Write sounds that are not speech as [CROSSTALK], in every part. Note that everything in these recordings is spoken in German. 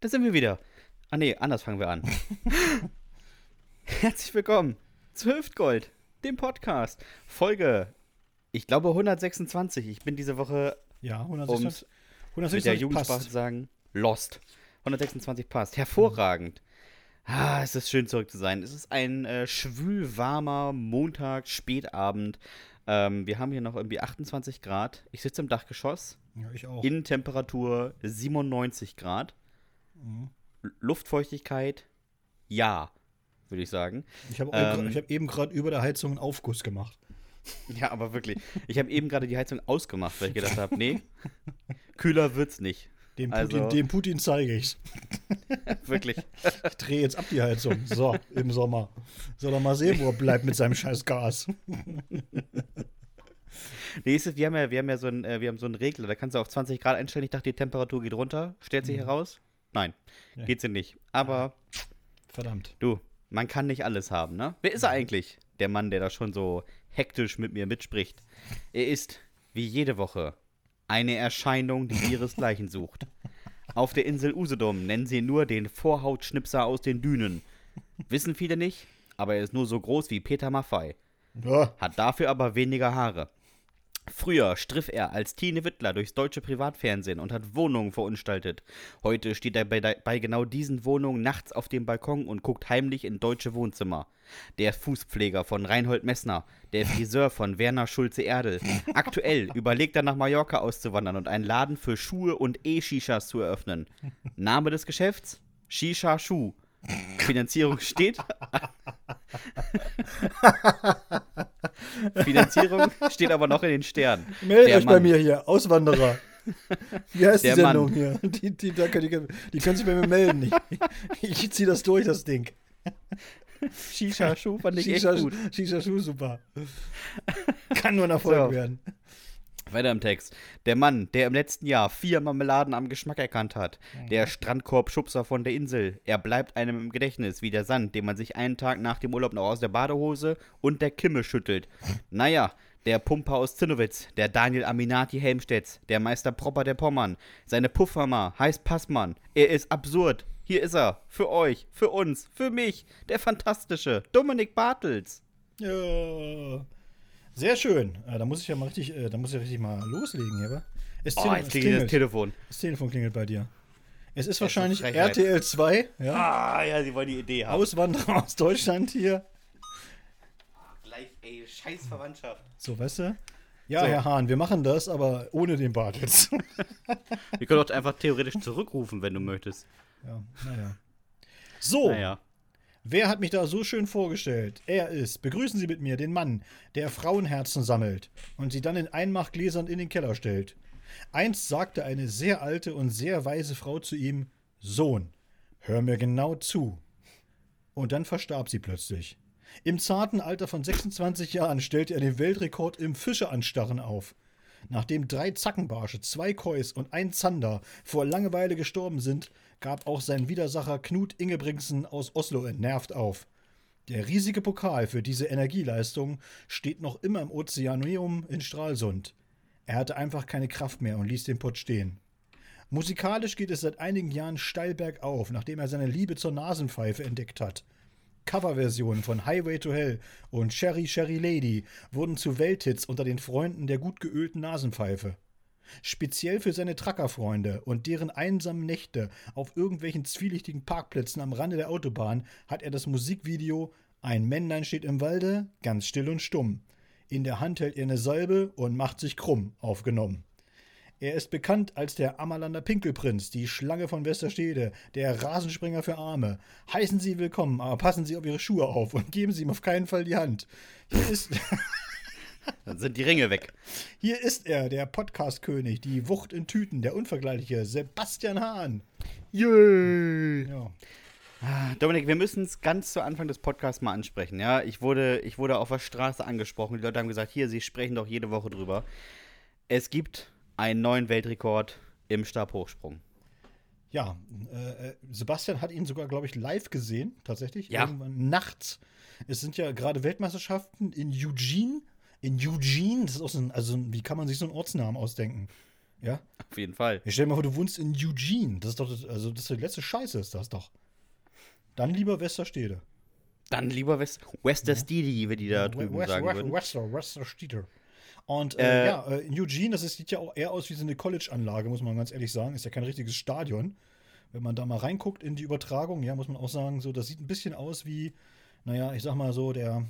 da sind wir wieder. Ah nee, anders fangen wir an. [LAUGHS] Herzlich willkommen zu Hüftgold, dem Podcast. Folge, ich glaube 126. Ich bin diese Woche, Ja, um 126. mit der 126 Jugendsprache zu sagen, lost. 126 passt. Hervorragend. Ah, es ist schön zurück zu sein. Es ist ein äh, schwülwarmer Montag, Spätabend. Ähm, wir haben hier noch irgendwie 28 Grad. Ich sitze im Dachgeschoss. Ja, ich auch. Innentemperatur 97 Grad. Mhm. Luftfeuchtigkeit, ja, würde ich sagen. Ich habe Ähm, hab eben gerade über der Heizung einen Aufguss gemacht. Ja, aber wirklich. Ich habe eben gerade die Heizung ausgemacht, weil ich gedacht habe, nee, [LAUGHS] kühler wird's nicht. Dem Also- Putin, dem Putin zeige ich's. [LAUGHS] Wirklich. Ich drehe jetzt ab die Heizung. So, im Sommer. Soll er mal sehen, wo er bleibt mit seinem scheiß Gas. [LAUGHS] Nee, ist es, wir haben ja, wir haben ja so einen, äh, wir haben so einen Regler, da kannst du auf 20 Grad einstellen. Ich dachte, die Temperatur geht runter. Stellt sich heraus? Nein, Ja. geht sie nicht. Aber Verdammt. du, man kann nicht alles haben, ne? Wer ist er eigentlich? Der Mann, der da schon so hektisch mit mir mitspricht. Er ist, wie jede Woche, eine Erscheinung, die ihresgleichen sucht. Auf der Insel Usedom nennen sie nur den Vorhautschnipser aus den Dünen. Wissen viele nicht, aber er ist nur so groß wie Peter Maffei. Hat dafür aber weniger Haare. Früher striff er als Tine Wittler durchs deutsche Privatfernsehen und hat Wohnungen verunstaltet. Heute steht er bei, bei genau diesen Wohnungen nachts auf dem Balkon und guckt heimlich in deutsche Wohnzimmer. Der Fußpfleger von Reinhold Messner, der Friseur von Werner Schulze-Erdel. Aktuell überlegt er nach Mallorca auszuwandern und einen Laden für Schuhe und E-Shishas zu eröffnen. Name des Geschäfts? Shisha Schuh. Finanzierung steht [LAUGHS] Finanzierung steht aber noch in den Sternen. meldet euch bei Mann. mir hier, Auswanderer. Wie heißt Der die Mann. Sendung hier? Die, die, da können- die, die können sich bei mir melden. Ich, ich ziehe das durch, das Ding. Shisha-Schuh fand ich Shisha, echt gut. Shisha Schuh, super. Kann nur ein Erfolg So. werden. Weiter im Text. Der Mann, der im letzten Jahr vier Marmeladen am Geschmack erkannt hat. Der Strandkorb-Schubser von der Insel. Er bleibt einem im Gedächtnis wie der Sand, den man sich einen Tag nach dem Urlaub noch aus der Badehose und der Kimme schüttelt. Naja, der Pumper aus Zinnowitz, der Daniel Aminati Helmstedts, der Meister Propper der Pommern. Seine Puffmama heißt Passmann. Er ist absurd. Hier ist er. Für euch, für uns, für mich. Der fantastische Dominik Bartels. Ja. Sehr schön. Äh, da muss ich ja mal richtig, äh, da muss ich ja richtig mal loslegen hier, wa? Es, Oh, jetzt klingelt das. Telefon. Das Telefon klingelt bei dir. Es ist eine wahrscheinlich Frechheit. RTL 2, ja? Ah, ja, sie wollen die Idee haben. Auswanderer aus Deutschland hier. Gleich, ey, scheiß Verwandtschaft. So, weißt du? Ja, So. Herr Hahn, wir machen das, aber ohne den Bart jetzt. Wir können doch einfach theoretisch zurückrufen, wenn du möchtest. ja, naja. So, Naja. Wer hat mich da so schön vorgestellt? Er ist, begrüßen Sie mit mir, den Mann, der Frauenherzen sammelt und sie dann in Einmachgläsern in den Keller stellt. Einst sagte eine sehr alte und sehr weise Frau zu ihm: Sohn, hör mir genau zu. Und dann verstarb sie plötzlich. Im zarten Alter von 26 Jahren stellte er den Weltrekord im Fischeanstarren auf. Nachdem drei Zackenbarsche, zwei Kois und ein Zander vor Langeweile gestorben sind, gab auch sein Widersacher Knut Ingebrigtsen aus Oslo entnervt auf. Der riesige Pokal für diese Energieleistung steht noch immer im Ozeaneum in Stralsund. Er hatte einfach keine Kraft mehr und ließ den Pott stehen. Musikalisch geht es seit einigen Jahren steil bergauf, nachdem er seine Liebe zur Nasenpfeife entdeckt hat. Coverversionen von Highway to Hell und Sherry Sherry Lady wurden zu Welthits unter den Freunden der gut geölten Nasenpfeife. Speziell für seine Truckerfreunde und deren einsamen Nächte auf irgendwelchen zwielichtigen Parkplätzen am Rande der Autobahn hat er das Musikvideo Ein Männlein steht im Walde, ganz still und stumm. In der Hand hält er eine Salbe und macht sich krumm aufgenommen. Er ist bekannt als der Ammerlander Pinkelprinz, die Schlange von Westerstede, der Rasenspringer für Arme. Heißen Sie willkommen, aber passen Sie auf Ihre Schuhe auf und geben Sie ihm auf keinen Fall die Hand. Hier ist, [LAUGHS] Dann sind die Ringe weg. hier ist er, der Podcast-König, die Wucht in Tüten, der unvergleichliche Sebastian Hahn. Yay. Ja. Ah, Dominik, wir müssen es ganz zu Anfang des Podcasts mal ansprechen. Ja, ich wurde, ich wurde auf der Straße angesprochen. Die Leute haben gesagt, hier, Sie sprechen doch jede Woche drüber. Es gibt einen neuen Weltrekord im Stabhochsprung. Ja, äh, äh, Sebastian hat ihn sogar, glaube ich, live gesehen, tatsächlich. Ja. Irgendwann nachts. Es sind ja gerade Weltmeisterschaften in Eugene. In Eugene, das ist auch so ein, also wie kann man sich so einen Ortsnamen ausdenken? Ja? Auf jeden Fall. Ich stell dir mal vor, du wohnst in Eugene. Das ist doch, das, also das ist die letzte Scheiße, ist das doch. Dann lieber Westerstede. Dann lieber West Westerstede, wie die da drüben West, sagen West, würden. Wester, Westerstede. Und äh, Äh, ja, äh, in Eugene, das ist, sieht ja auch eher aus wie so eine College-Anlage, muss man ganz ehrlich sagen. Ist ja kein richtiges Stadion. Wenn man da mal reinguckt in die Übertragung, ja, muss man auch sagen, so, das sieht ein bisschen aus wie, naja, ich sag mal so, der,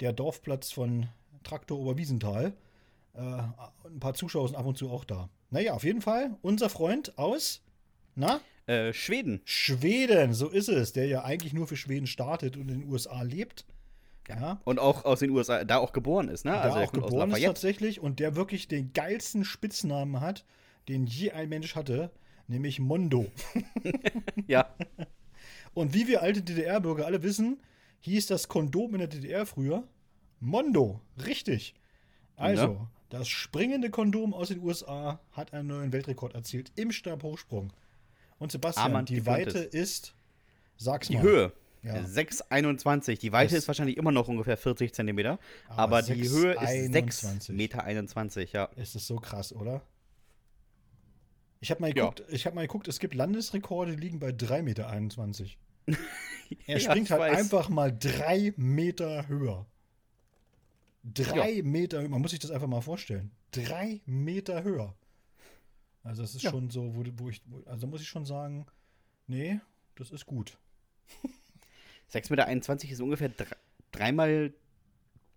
der Dorfplatz von Traktor Oberwiesenthal. Äh, ein paar Zuschauer sind ab und zu auch da. Naja, auf jeden Fall, unser Freund aus, na, Äh, Schweden. Schweden, so ist es, der ja eigentlich nur für Schweden startet und in den USA lebt. Ja. Und auch aus den USA, da auch geboren ist, ne? Da der auch geboren ist tatsächlich und der wirklich den geilsten Spitznamen hat, den je ein Mensch hatte, nämlich Mondo. [LAUGHS] Ja. Und wie wir alte DDR-Bürger alle wissen, hieß das Kondom in der DDR früher Mondo. Richtig. Also, Ja. das springende Kondom aus den USA hat einen neuen Weltrekord erzielt im Stabhochsprung. Und Sebastian, Amand die. Weite ist, sag's Die mal. Höhe. Ja. 6,21. Die Weite Das- ist wahrscheinlich immer noch ungefähr 40 Zentimeter. Aber Aber, die Höhe ist 6,21. 6,21 Meter, 21, ja. Es ist so krass, oder? Ich habe mal, Ja. ich hab mal geguckt, es gibt Landesrekorde, die liegen bei 3,21 Meter. [LAUGHS] Er Ja, springt ich halt weiß. einfach mal drei Meter höher. Drei Meter höher. Man muss sich das einfach mal vorstellen. Drei Meter höher. Also das ist Ja. schon so, wo, wo ich, wo, also muss ich schon sagen, nee, das ist gut. 6,21 Meter ist ungefähr dr- dreimal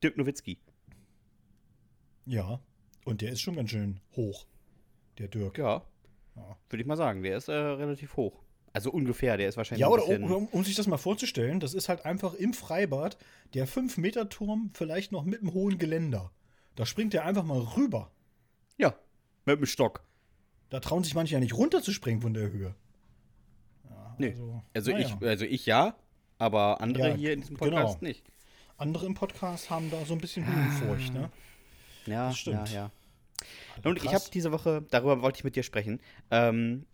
Dirk Nowitzki. Ja. Und der ist schon ganz schön hoch, der Dirk. Ja. Ja. Würde ich mal sagen. Der ist äh, relativ hoch. Also ungefähr, der ist wahrscheinlich Ja, oder um, um, sich das mal vorzustellen, das ist halt einfach im Freibad der 5-Meter-Turm, vielleicht noch mit einem hohen Geländer. Da springt er einfach mal rüber. Ja, mit dem Stock. Da trauen sich manche ja nicht runterzuspringen von der Höhe. Ja, Nee. Also, naja. ich, also ich ja, aber andere Ja, hier in diesem Podcast genau. nicht. Andere im Podcast haben da so ein bisschen Höhenfurcht, ne? Ja, Das stimmt. ja, ja. Also Und ich habe diese Woche, darüber wollte ich mit dir sprechen. Ähm,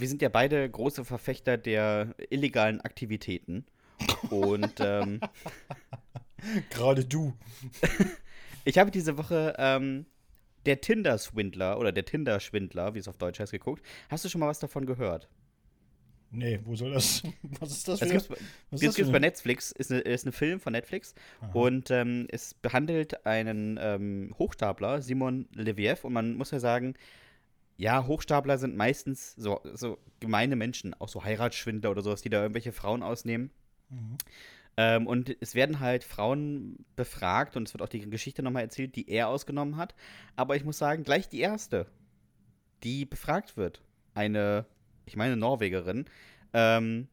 wir sind ja beide große Verfechter der illegalen Aktivitäten. Und [LAUGHS] ähm, Gerade du. [LAUGHS] ich habe diese Woche ähm, der Tinder-Swindler oder der Tinder-Schwindler, wie es auf Deutsch heißt, geguckt. Hast du schon mal was davon gehört? Nee, wo soll das? [LAUGHS] Was ist das für das gibt's für bei Netflix, ist, eine, ist ein Film von Netflix und ähm, es behandelt einen ähm, Hochstapler, Simon Leviev, und man muss ja sagen, ja, Hochstapler sind meistens so, so gemeine Menschen, auch so Heiratsschwindler oder sowas, die da irgendwelche Frauen ausnehmen. Mhm. Ähm, und es werden halt Frauen befragt und es wird auch die Geschichte nochmal erzählt, die er ausgenommen hat. Aber ich muss sagen, gleich die erste, die befragt wird, eine, ich meine Norwegerin, ähm,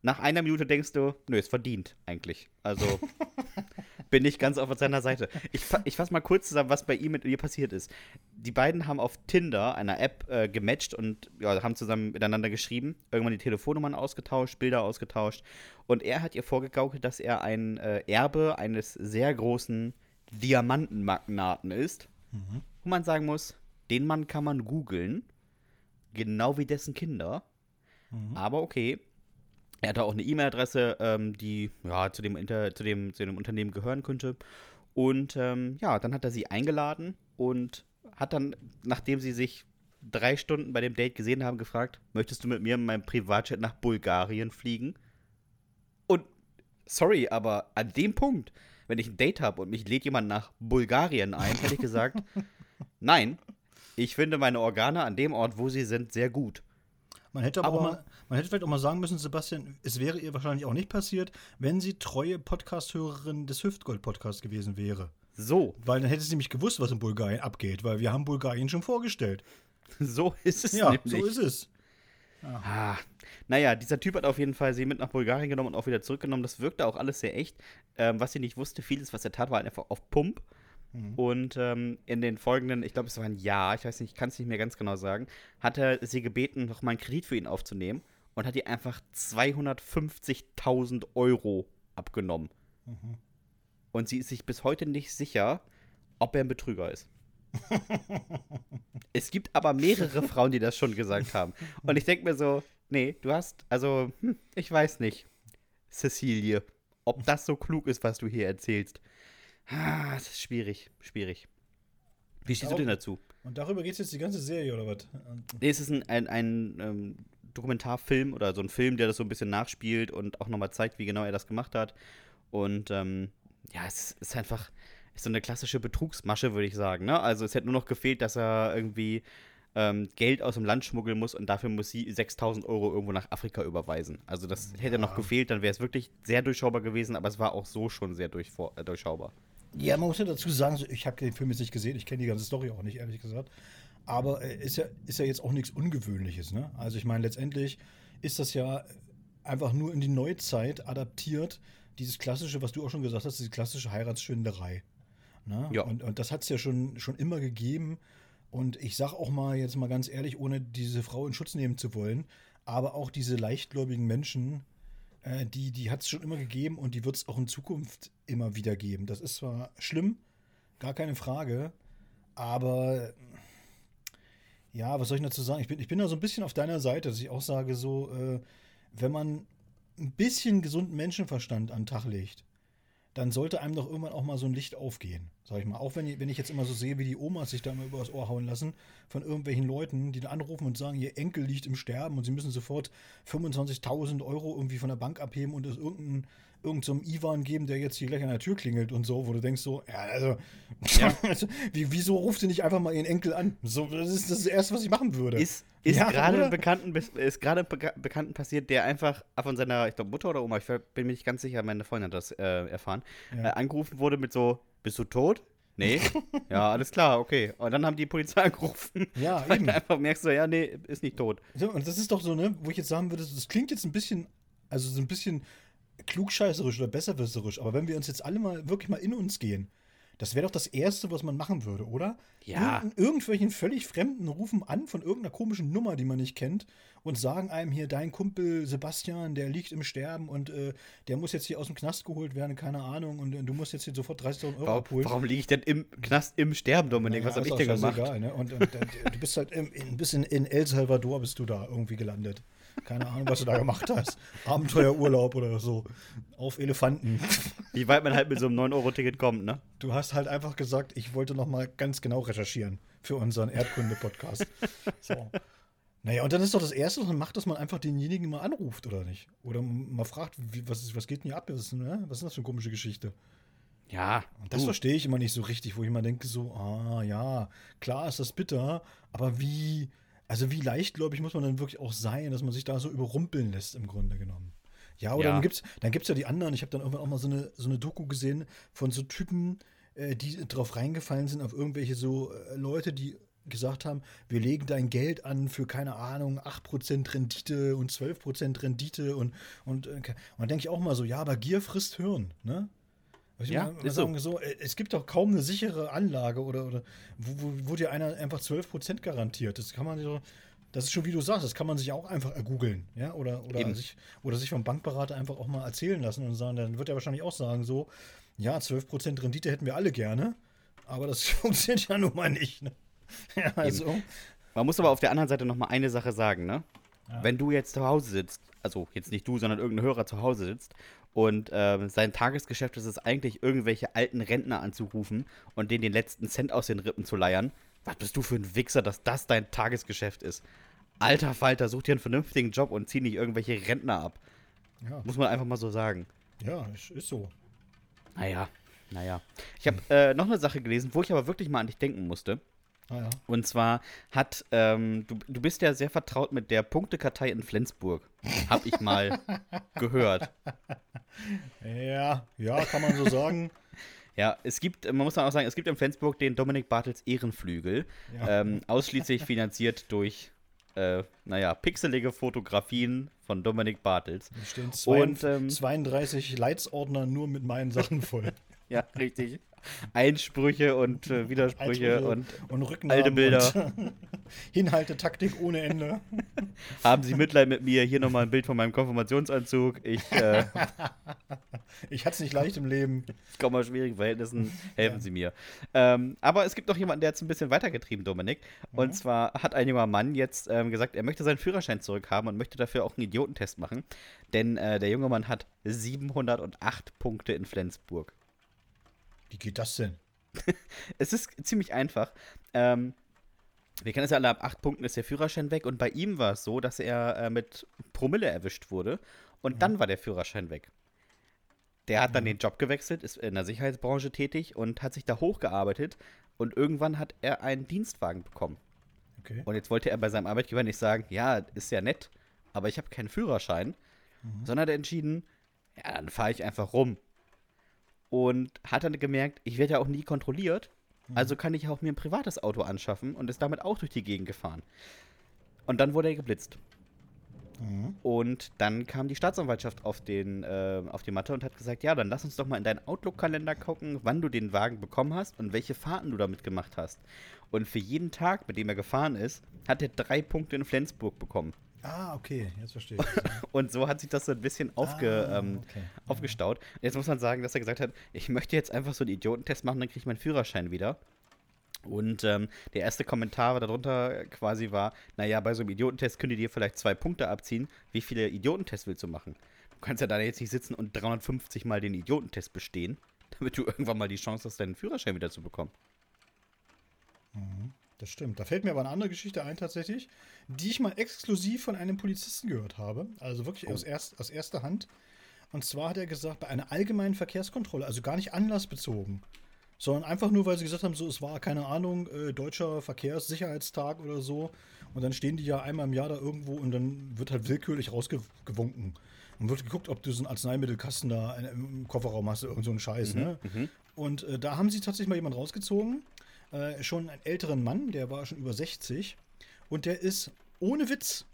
nach einer Minute denkst du, nö, ist verdient eigentlich. Also [LAUGHS] bin ich ganz auf seiner Seite. Ich, fa- ich fasse mal kurz zusammen, was bei ihm mit ihr passiert ist. Die beiden haben auf Tinder, einer App, äh, gematcht und ja, haben zusammen miteinander geschrieben, irgendwann die Telefonnummern ausgetauscht, Bilder ausgetauscht. Und er hat ihr vorgegaukelt, dass er ein äh, Erbe eines sehr großen Diamantenmagnaten ist. Wo man sagen muss, den Mann kann man googeln, genau wie dessen Kinder. Aber okay. Er hatte auch eine E-Mail-Adresse, ähm, die ja, zu, dem Inter zu, dem, zu dem Unternehmen gehören könnte. Und ähm, ja, dann hat er sie eingeladen und hat dann, nachdem sie sich drei Stunden bei dem Date gesehen haben, gefragt, möchtest du mit mir in meinem Privatjet nach Bulgarien fliegen? Und sorry, aber an dem Punkt, wenn ich ein Date habe und mich lädt jemand nach Bulgarien ein, hätte ich gesagt, [LAUGHS] nein, ich finde meine Organe an dem Ort, wo sie sind, sehr gut. Man hätte aber, auch Aber- mal, man hätte vielleicht auch mal sagen müssen, Sebastian, es wäre ihr wahrscheinlich auch nicht passiert, wenn sie treue Podcast-Hörerin des Hüftgold-Podcasts gewesen wäre. So, Weil dann hätte sie nämlich gewusst, was in Bulgarien abgeht, weil wir haben Bulgarien schon vorgestellt. [LAUGHS] so ist es ja, nämlich. so ist es. Ah, naja, dieser Typ hat auf jeden Fall sie mit nach Bulgarien genommen und auch wieder zurückgenommen. Das wirkte auch alles sehr echt. Ähm, was sie nicht wusste, vieles, was er tat, war einfach auf Pump. Und ähm, in den folgenden, ich glaube, es war ein Jahr, ich weiß nicht, ich kann es nicht mehr ganz genau sagen, hat er sie gebeten, noch mal einen Kredit für ihn aufzunehmen und hat ihr einfach 250.000 Euro abgenommen. Und sie ist sich bis heute nicht sicher, ob er ein Betrüger ist. [LAUGHS] es gibt aber mehrere Frauen, die das schon gesagt haben. Und ich denke mir so, nee, du hast, also, hm, ich weiß nicht, Cecilie, ob das so klug ist, was du hier erzählst. Ah, das ist schwierig, schwierig. Wie stehst du denn dazu? Und darüber geht es jetzt die ganze Serie, oder was? Nee, es ist ein, ein, ein ähm, Dokumentarfilm oder so ein Film, der das so ein bisschen nachspielt und auch nochmal zeigt, wie genau er das gemacht hat. Und ähm, ja, es ist einfach ist so eine klassische Betrugsmasche, würde ich sagen. Ne? Also es hätte nur noch gefehlt, dass er irgendwie ähm, Geld aus dem Land schmuggeln muss und dafür muss sie 6000 Euro irgendwo nach Afrika überweisen. Also das hätte noch gefehlt, dann wäre es wirklich sehr durchschaubar gewesen, aber es war auch so schon sehr durch, äh, durchschaubar. Ja, man muss ja dazu sagen, ich habe den Film jetzt nicht gesehen, ich kenne die ganze Story auch nicht, ehrlich gesagt. Aber äh, ist ja, ist ja jetzt auch nichts Ungewöhnliches. Ne? Also ich meine, letztendlich ist das ja einfach nur in die Neuzeit adaptiert, dieses klassische, was du auch schon gesagt hast, diese klassische Heiratsschwinderei. Ne? Ja. Und, und das hat es ja schon, schon immer gegeben. Und ich sag auch mal jetzt mal ganz ehrlich, ohne diese Frau in Schutz nehmen zu wollen, aber auch diese leichtgläubigen Menschen, äh, die, die hat es schon immer gegeben und die wird es auch in Zukunft immer wieder geben. Das ist zwar schlimm, gar keine Frage, aber ja, was soll ich dazu sagen? Ich bin, ich bin da so ein bisschen auf deiner Seite, dass ich auch sage, so, äh, wenn man ein bisschen gesunden Menschenverstand an den Tag legt, dann sollte einem doch irgendwann auch mal so ein Licht aufgehen, sag ich mal. Auch wenn ich, wenn ich jetzt immer so sehe, wie die Omas sich da immer übers Ohr hauen lassen von irgendwelchen Leuten, die da anrufen und sagen, ihr Enkel liegt im Sterben und sie müssen sofort 25.000 Euro irgendwie von der Bank abheben und es irgendein irgendeinem so Ivan geben, der jetzt hier gleich an der Tür klingelt und so, wo du denkst so, ja, also, ja. [LAUGHS] wie, wieso ruft ihr nicht einfach mal ihren Enkel an? So, das ist das Erste, was ich machen würde. Ist, ist ja, gerade einem Bekannten, ist gerade Bekannten passiert, der einfach von seiner, ich glaube, Mutter oder Oma, ich bin mir nicht ganz sicher, meine Freundin hat das äh, erfahren, ja. äh, angerufen wurde mit so, bist du tot? Nee. [LAUGHS] ja, alles klar, okay. Und dann haben die Polizei [LAUGHS] angerufen. Ja, eben. Und einfach merkst du, ja, nee, ist nicht tot. So, und das ist doch so, ne, wo ich jetzt sagen würde, das klingt jetzt ein bisschen, also so ein bisschen klugscheißerisch oder besserwisserisch, aber wenn wir uns jetzt alle mal wirklich mal in uns gehen, das wäre doch das Erste, was man machen würde, oder? Ja. Irgend, irgendwelchen völlig Fremden rufen an von irgendeiner komischen Nummer, die man nicht kennt, und sagen einem hier, dein Kumpel Sebastian, der liegt im Sterben und äh, der muss jetzt hier aus dem Knast geholt werden, keine Ahnung, und äh, du musst jetzt hier sofort 30.000 Euro warum, abholen. Warum liege ich denn im Knast im Sterben, Dominik? Naja, was habe ich denn gemacht? Egal, ne? Und, und du bist halt im, ein bisschen in El Salvador bist du da irgendwie gelandet. Keine Ahnung, was du da gemacht hast. Abenteuerurlaub oder so. Auf Elefanten. Wie weit man halt mit so einem 9-Euro-Ticket kommt, ne? Du hast halt einfach gesagt, ich wollte noch mal ganz genau recherchieren für unseren Erdkunde-Podcast. So. Naja, und dann ist doch das Erste, was man macht, dass man einfach denjenigen mal anruft, oder nicht? Oder mal fragt, wie, was, ist, was geht denn hier ab? Was ist, ne? was ist das für eine komische Geschichte? Ja. Und das verstehe ich immer nicht so richtig, wo ich immer denke, so, ah ja, klar ist das bitter, aber wie, also wie leichtgläubig muss man dann wirklich auch sein, dass man sich da so überrumpeln lässt im Grunde genommen. Ja, oder ja. dann gibt's, dann gibt's ja die anderen. Ich habe dann irgendwann auch mal so eine, so eine Doku gesehen von so Typen, äh, die drauf reingefallen sind auf irgendwelche so äh, Leute, die gesagt haben, wir legen dein Geld an für, keine Ahnung, 8% Rendite und 12% Rendite und, und, äh, und dann denke ich auch mal so, ja, aber Gier frisst Hirn, ne? Ja, ist so. so. Äh, es gibt doch kaum eine sichere Anlage oder, oder wo, wo, wo dir einer einfach 12% garantiert. Das kann man so, das ist schon wie du sagst, das kann man sich auch einfach ergoogeln, ja, oder, oder, sich, oder sich vom Bankberater einfach auch mal erzählen lassen und sagen, dann wird er wahrscheinlich auch sagen, so, ja, 12% Rendite hätten wir alle gerne, aber das [LAUGHS] funktioniert ja nun mal nicht, ne? [LAUGHS] Ja, also. Man muss aber auf der anderen Seite noch mal eine Sache sagen, ne? Ja. Wenn du jetzt zu Hause sitzt, also jetzt nicht du, sondern irgendein Hörer zu Hause sitzt und äh, sein Tagesgeschäft ist es eigentlich, irgendwelche alten Rentner anzurufen und denen den letzten Cent aus den Rippen zu leiern. Was bist du für ein Wichser, dass das dein Tagesgeschäft ist? Alter Falter, such dir einen vernünftigen Job und zieh nicht irgendwelche Rentner ab. Ja. Muss man einfach mal so sagen. Ja, ist so. Naja, naja. Ich habe äh, noch eine Sache gelesen, wo ich aber wirklich mal an dich denken musste. Ah, ja. Und zwar hat, ähm, du, du bist ja sehr vertraut mit der Punktekartei in Flensburg. Hab ich mal [LAUGHS] gehört. Ja, ja, kann man so sagen. Ja, es gibt, man muss auch sagen, es gibt in Flensburg den Dominik Bartels Ehrenflügel. Ja. Ähm, ausschließlich finanziert durch, äh, naja, pixelige Fotografien von Dominik Bartels. Da stehen zwei, Und, ähm, 32 Leitsordner nur mit meinen Sachen voll. Ja, richtig. Einsprüche und äh, Widersprüche Einsprüche und, und alte Bilder. [LAUGHS] Hinhaltetaktik ohne Ende. [LAUGHS] Haben Sie Mitleid mit mir? Hier nochmal ein Bild von meinem Konfirmationsanzug. Ich, äh, [LAUGHS] ich hatte es nicht leicht im Leben. Ich komme aus schwierigen Verhältnissen. Helfen ja. Sie mir. Ähm, aber es gibt noch jemanden, der hat es ein bisschen weitergetrieben, Dominik. Und mhm. zwar hat ein junger Mann jetzt ähm, gesagt, er möchte seinen Führerschein zurückhaben und möchte dafür auch einen Idiotentest machen. Denn äh, der junge Mann hat 708 Punkte in Flensburg. Wie geht das denn? [LAUGHS] es ist ziemlich einfach. Ähm, Wir kennen es ja alle, ab acht Punkten ist der Führerschein weg und bei ihm war es so, dass er äh, mit Promille erwischt wurde und Mhm. dann war der Führerschein weg. Der hat dann den Job gewechselt, ist in der Sicherheitsbranche tätig und hat sich da hochgearbeitet und irgendwann hat er einen Dienstwagen bekommen. Okay. Und jetzt wollte er bei seinem Arbeitgeber nicht sagen, ja, ist ja nett, aber ich habe keinen Führerschein, sondern hat er entschieden, ja, dann fahre ich einfach rum. Und hat dann gemerkt, ich werde ja auch nie kontrolliert, also kann ich auch mir ein privates Auto anschaffen und ist damit auch durch die Gegend gefahren. Und dann wurde er geblitzt. Mhm. Und dann kam die Staatsanwaltschaft auf, den, äh, auf die Matte und hat gesagt, ja, dann lass uns doch mal in deinen Outlook-Kalender gucken, wann du den Wagen bekommen hast und welche Fahrten du damit gemacht hast. Und für jeden Tag, mit dem er gefahren ist, hat er drei Punkte in Flensburg bekommen. Ah, okay, jetzt verstehe ich. [LAUGHS] Und so hat sich das so ein bisschen aufge, Ah, ähm, okay. aufgestaut. Jetzt muss man sagen, dass er gesagt hat, ich möchte jetzt einfach so einen Idiotentest machen, dann kriege ich meinen Führerschein wieder. Und ähm, der erste Kommentar darunter quasi war, naja, bei so einem Idiotentest könnt ihr dir vielleicht zwei Punkte abziehen. Wie viele Idiotentests willst du machen? Du kannst ja da jetzt nicht sitzen und 350 Mal den Idiotentest bestehen, [LAUGHS] damit du irgendwann mal die Chance hast, deinen Führerschein wieder zu bekommen. Das stimmt. Da fällt mir aber eine andere Geschichte ein tatsächlich, die ich mal exklusiv von einem Polizisten gehört habe. Also wirklich Oh. aus, erst, aus erster Hand. Und zwar hat er gesagt, bei einer allgemeinen Verkehrskontrolle, also gar nicht anlassbezogen, sondern einfach nur, weil sie gesagt haben, so es war, keine Ahnung, äh, deutscher Verkehrssicherheitstag oder so. Und dann stehen die ja einmal im Jahr da irgendwo und dann wird halt willkürlich rausgewunken. Und wird geguckt, ob du so einen Arzneimittelkasten da im Kofferraum hast, irgend so einen Scheiß, ne? Und äh, da haben sie tatsächlich mal jemanden rausgezogen, äh, schon einen älteren Mann, der war schon über 60 und der ist ohne Witz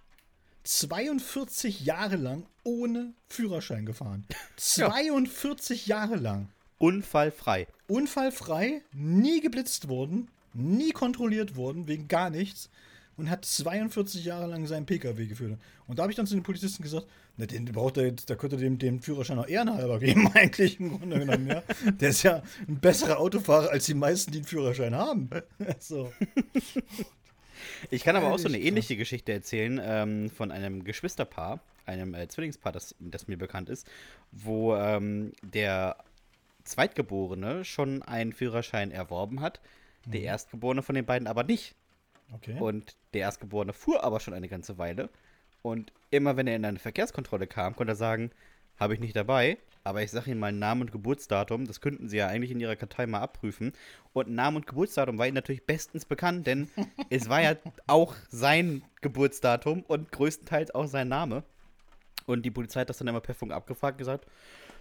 42 Jahre lang ohne Führerschein gefahren. [LAUGHS] 42 Jahre lang. Unfallfrei. Unfallfrei, nie geblitzt worden, nie kontrolliert worden, wegen gar nichts. Und hat 42 Jahre lang seinen Pkw geführt. Und da habe ich dann zu den Polizisten gesagt, na, den braucht er jetzt, da könnte dem den Führerschein auch ehrenhalber geben, [LAUGHS] eigentlich im Grunde genommen, ja. Der ist ja ein besserer Autofahrer als die meisten, die einen Führerschein haben. [LAUGHS] so. Ich kann aber auch so eine ähnliche Geschichte erzählen ähm, von einem Geschwisterpaar, einem äh, Zwillingspaar, das, das mir bekannt ist, wo ähm, der Zweitgeborene schon einen Führerschein erworben hat, der Erstgeborene von den beiden aber nicht. Okay. Und der Erstgeborene fuhr aber schon eine ganze Weile. Und immer wenn er in eine Verkehrskontrolle kam, konnte er sagen, habe ich nicht dabei, aber ich sage Ihnen mal Namen und Geburtsdatum, das könnten Sie ja eigentlich in Ihrer Kartei mal abprüfen. Und Name und Geburtsdatum war Ihnen natürlich bestens bekannt, denn [LAUGHS] es war ja auch sein Geburtsdatum und größtenteils auch sein Name. Und die Polizei hat das dann immer per Funk abgefragt und gesagt,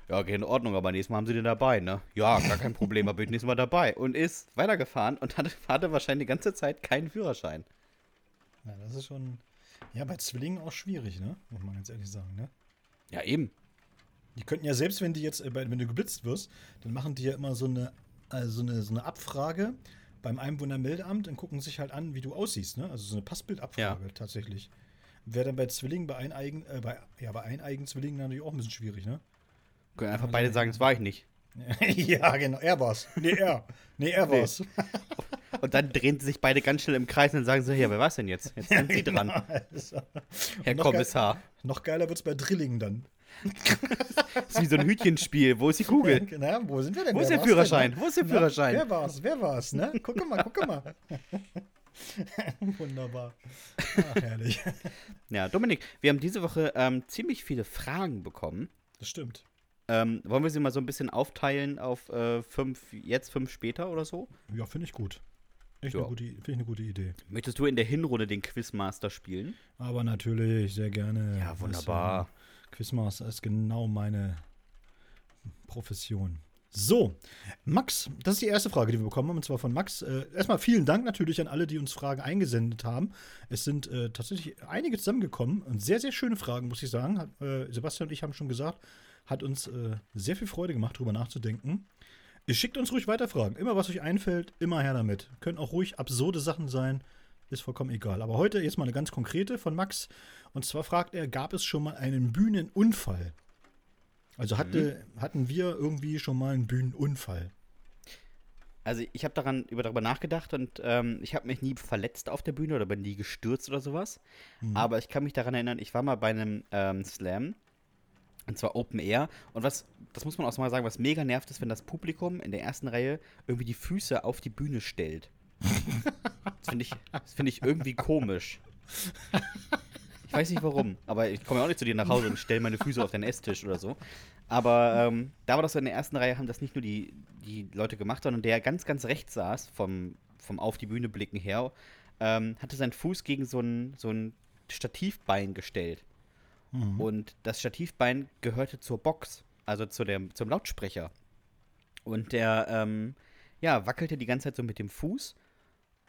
ja, geht in Ordnung, aber nächstes Mal haben sie den dabei, ne? Ja, gar kein Problem, aber ich nächstes Mal dabei. Und ist weitergefahren und hatte, hatte wahrscheinlich die ganze Zeit keinen Führerschein. ja, das ist schon, ja, bei Zwillingen auch schwierig, ne? Muss man ganz ehrlich sagen, ne? Ja, eben. Die könnten ja selbst, wenn die jetzt, äh, wenn du geblitzt wirst, dann machen die ja immer so eine, also so eine, so eine Abfrage beim Einwohnermeldeamt und gucken sich halt an, wie du aussiehst, ne? Also so eine Passbildabfrage tatsächlich. Wäre dann bei Zwillingen, bei eineigen, äh, bei, ja, bei eineigen Zwillingen natürlich auch ein bisschen schwierig, ne? Können einfach beide sagen, das war ich nicht. [LAUGHS] ja, genau, er war's. Nee, er. Nee, er Nee. [LAUGHS] Und dann drehen sie sich beide ganz schnell im Kreis und sagen so, ja, wer war's denn jetzt? Jetzt sind Sie [LAUGHS] dran, Also, Herr noch geil- Kommissar. noch geiler wird's bei Drillingen dann. Das [LAUGHS] ist wie so ein Hütchenspiel. Wo ist die Kugel? [LAUGHS] Na, wo sind wir denn? Wo ist der Führerschein? denn, Wo ist der Na, Führerschein? Wer war's? Wer war's, ne? Gucke mal, gucke mal. Wunderbar. Ach, herrlich. Ja, Dominik, wir haben diese Woche ähm, ziemlich viele Fragen bekommen. Das stimmt. Ähm, wollen wir sie mal so ein bisschen aufteilen auf äh, fünf jetzt, fünf später oder so? Ja, finde ich gut. Echt Ja. finde ich eine gute Idee. Möchtest du in der Hinrunde den Quizmaster spielen? Aber natürlich, sehr gerne. Ja, wunderbar. Das, äh, Quizmaster ist genau meine Profession. So, Max, das ist die erste Frage, die wir bekommen haben, und zwar von Max. Äh, erstmal vielen Dank natürlich an alle, die uns Fragen eingesendet haben. Es sind äh, tatsächlich einige zusammengekommen und sehr, sehr schöne Fragen, muss ich sagen. Hat, äh, Sebastian und ich haben schon gesagt, hat uns äh, sehr viel Freude gemacht, darüber nachzudenken. Ihr schickt uns ruhig weiter Fragen. Immer was euch einfällt, immer her damit. Können auch ruhig absurde Sachen sein, ist vollkommen egal. Aber heute jetzt mal eine ganz konkrete von Max. Und zwar fragt er, gab es schon mal einen Bühnenunfall? Also hatte, hatten wir irgendwie schon mal einen Bühnenunfall? Also ich habe daran über darüber nachgedacht und ähm, ich habe mich nie verletzt auf der Bühne oder bin nie gestürzt oder sowas. Aber ich kann mich daran erinnern, ich war mal bei einem ähm, Slam. Und zwar Open Air. Und was, das muss man auch mal sagen, was mega nervt ist, wenn das Publikum in der ersten Reihe irgendwie die Füße auf die Bühne stellt. [LAUGHS] Das finde ich, das find ich irgendwie komisch. Ich weiß nicht warum, aber ich komme ja auch nicht zu dir nach Hause und stelle meine Füße auf den Esstisch oder so. Aber ähm, da war das so in der ersten Reihe, haben das nicht nur die, die Leute gemacht, sondern der ganz, ganz rechts saß, vom, vom Auf die Bühne blicken her, ähm, hatte seinen Fuß gegen so ein, so ein Stativbein gestellt. Mhm. Und das Stativbein gehörte zur Box, also zu dem, zum Lautsprecher. Und der, ähm, ja, wackelte die ganze Zeit so mit dem Fuß.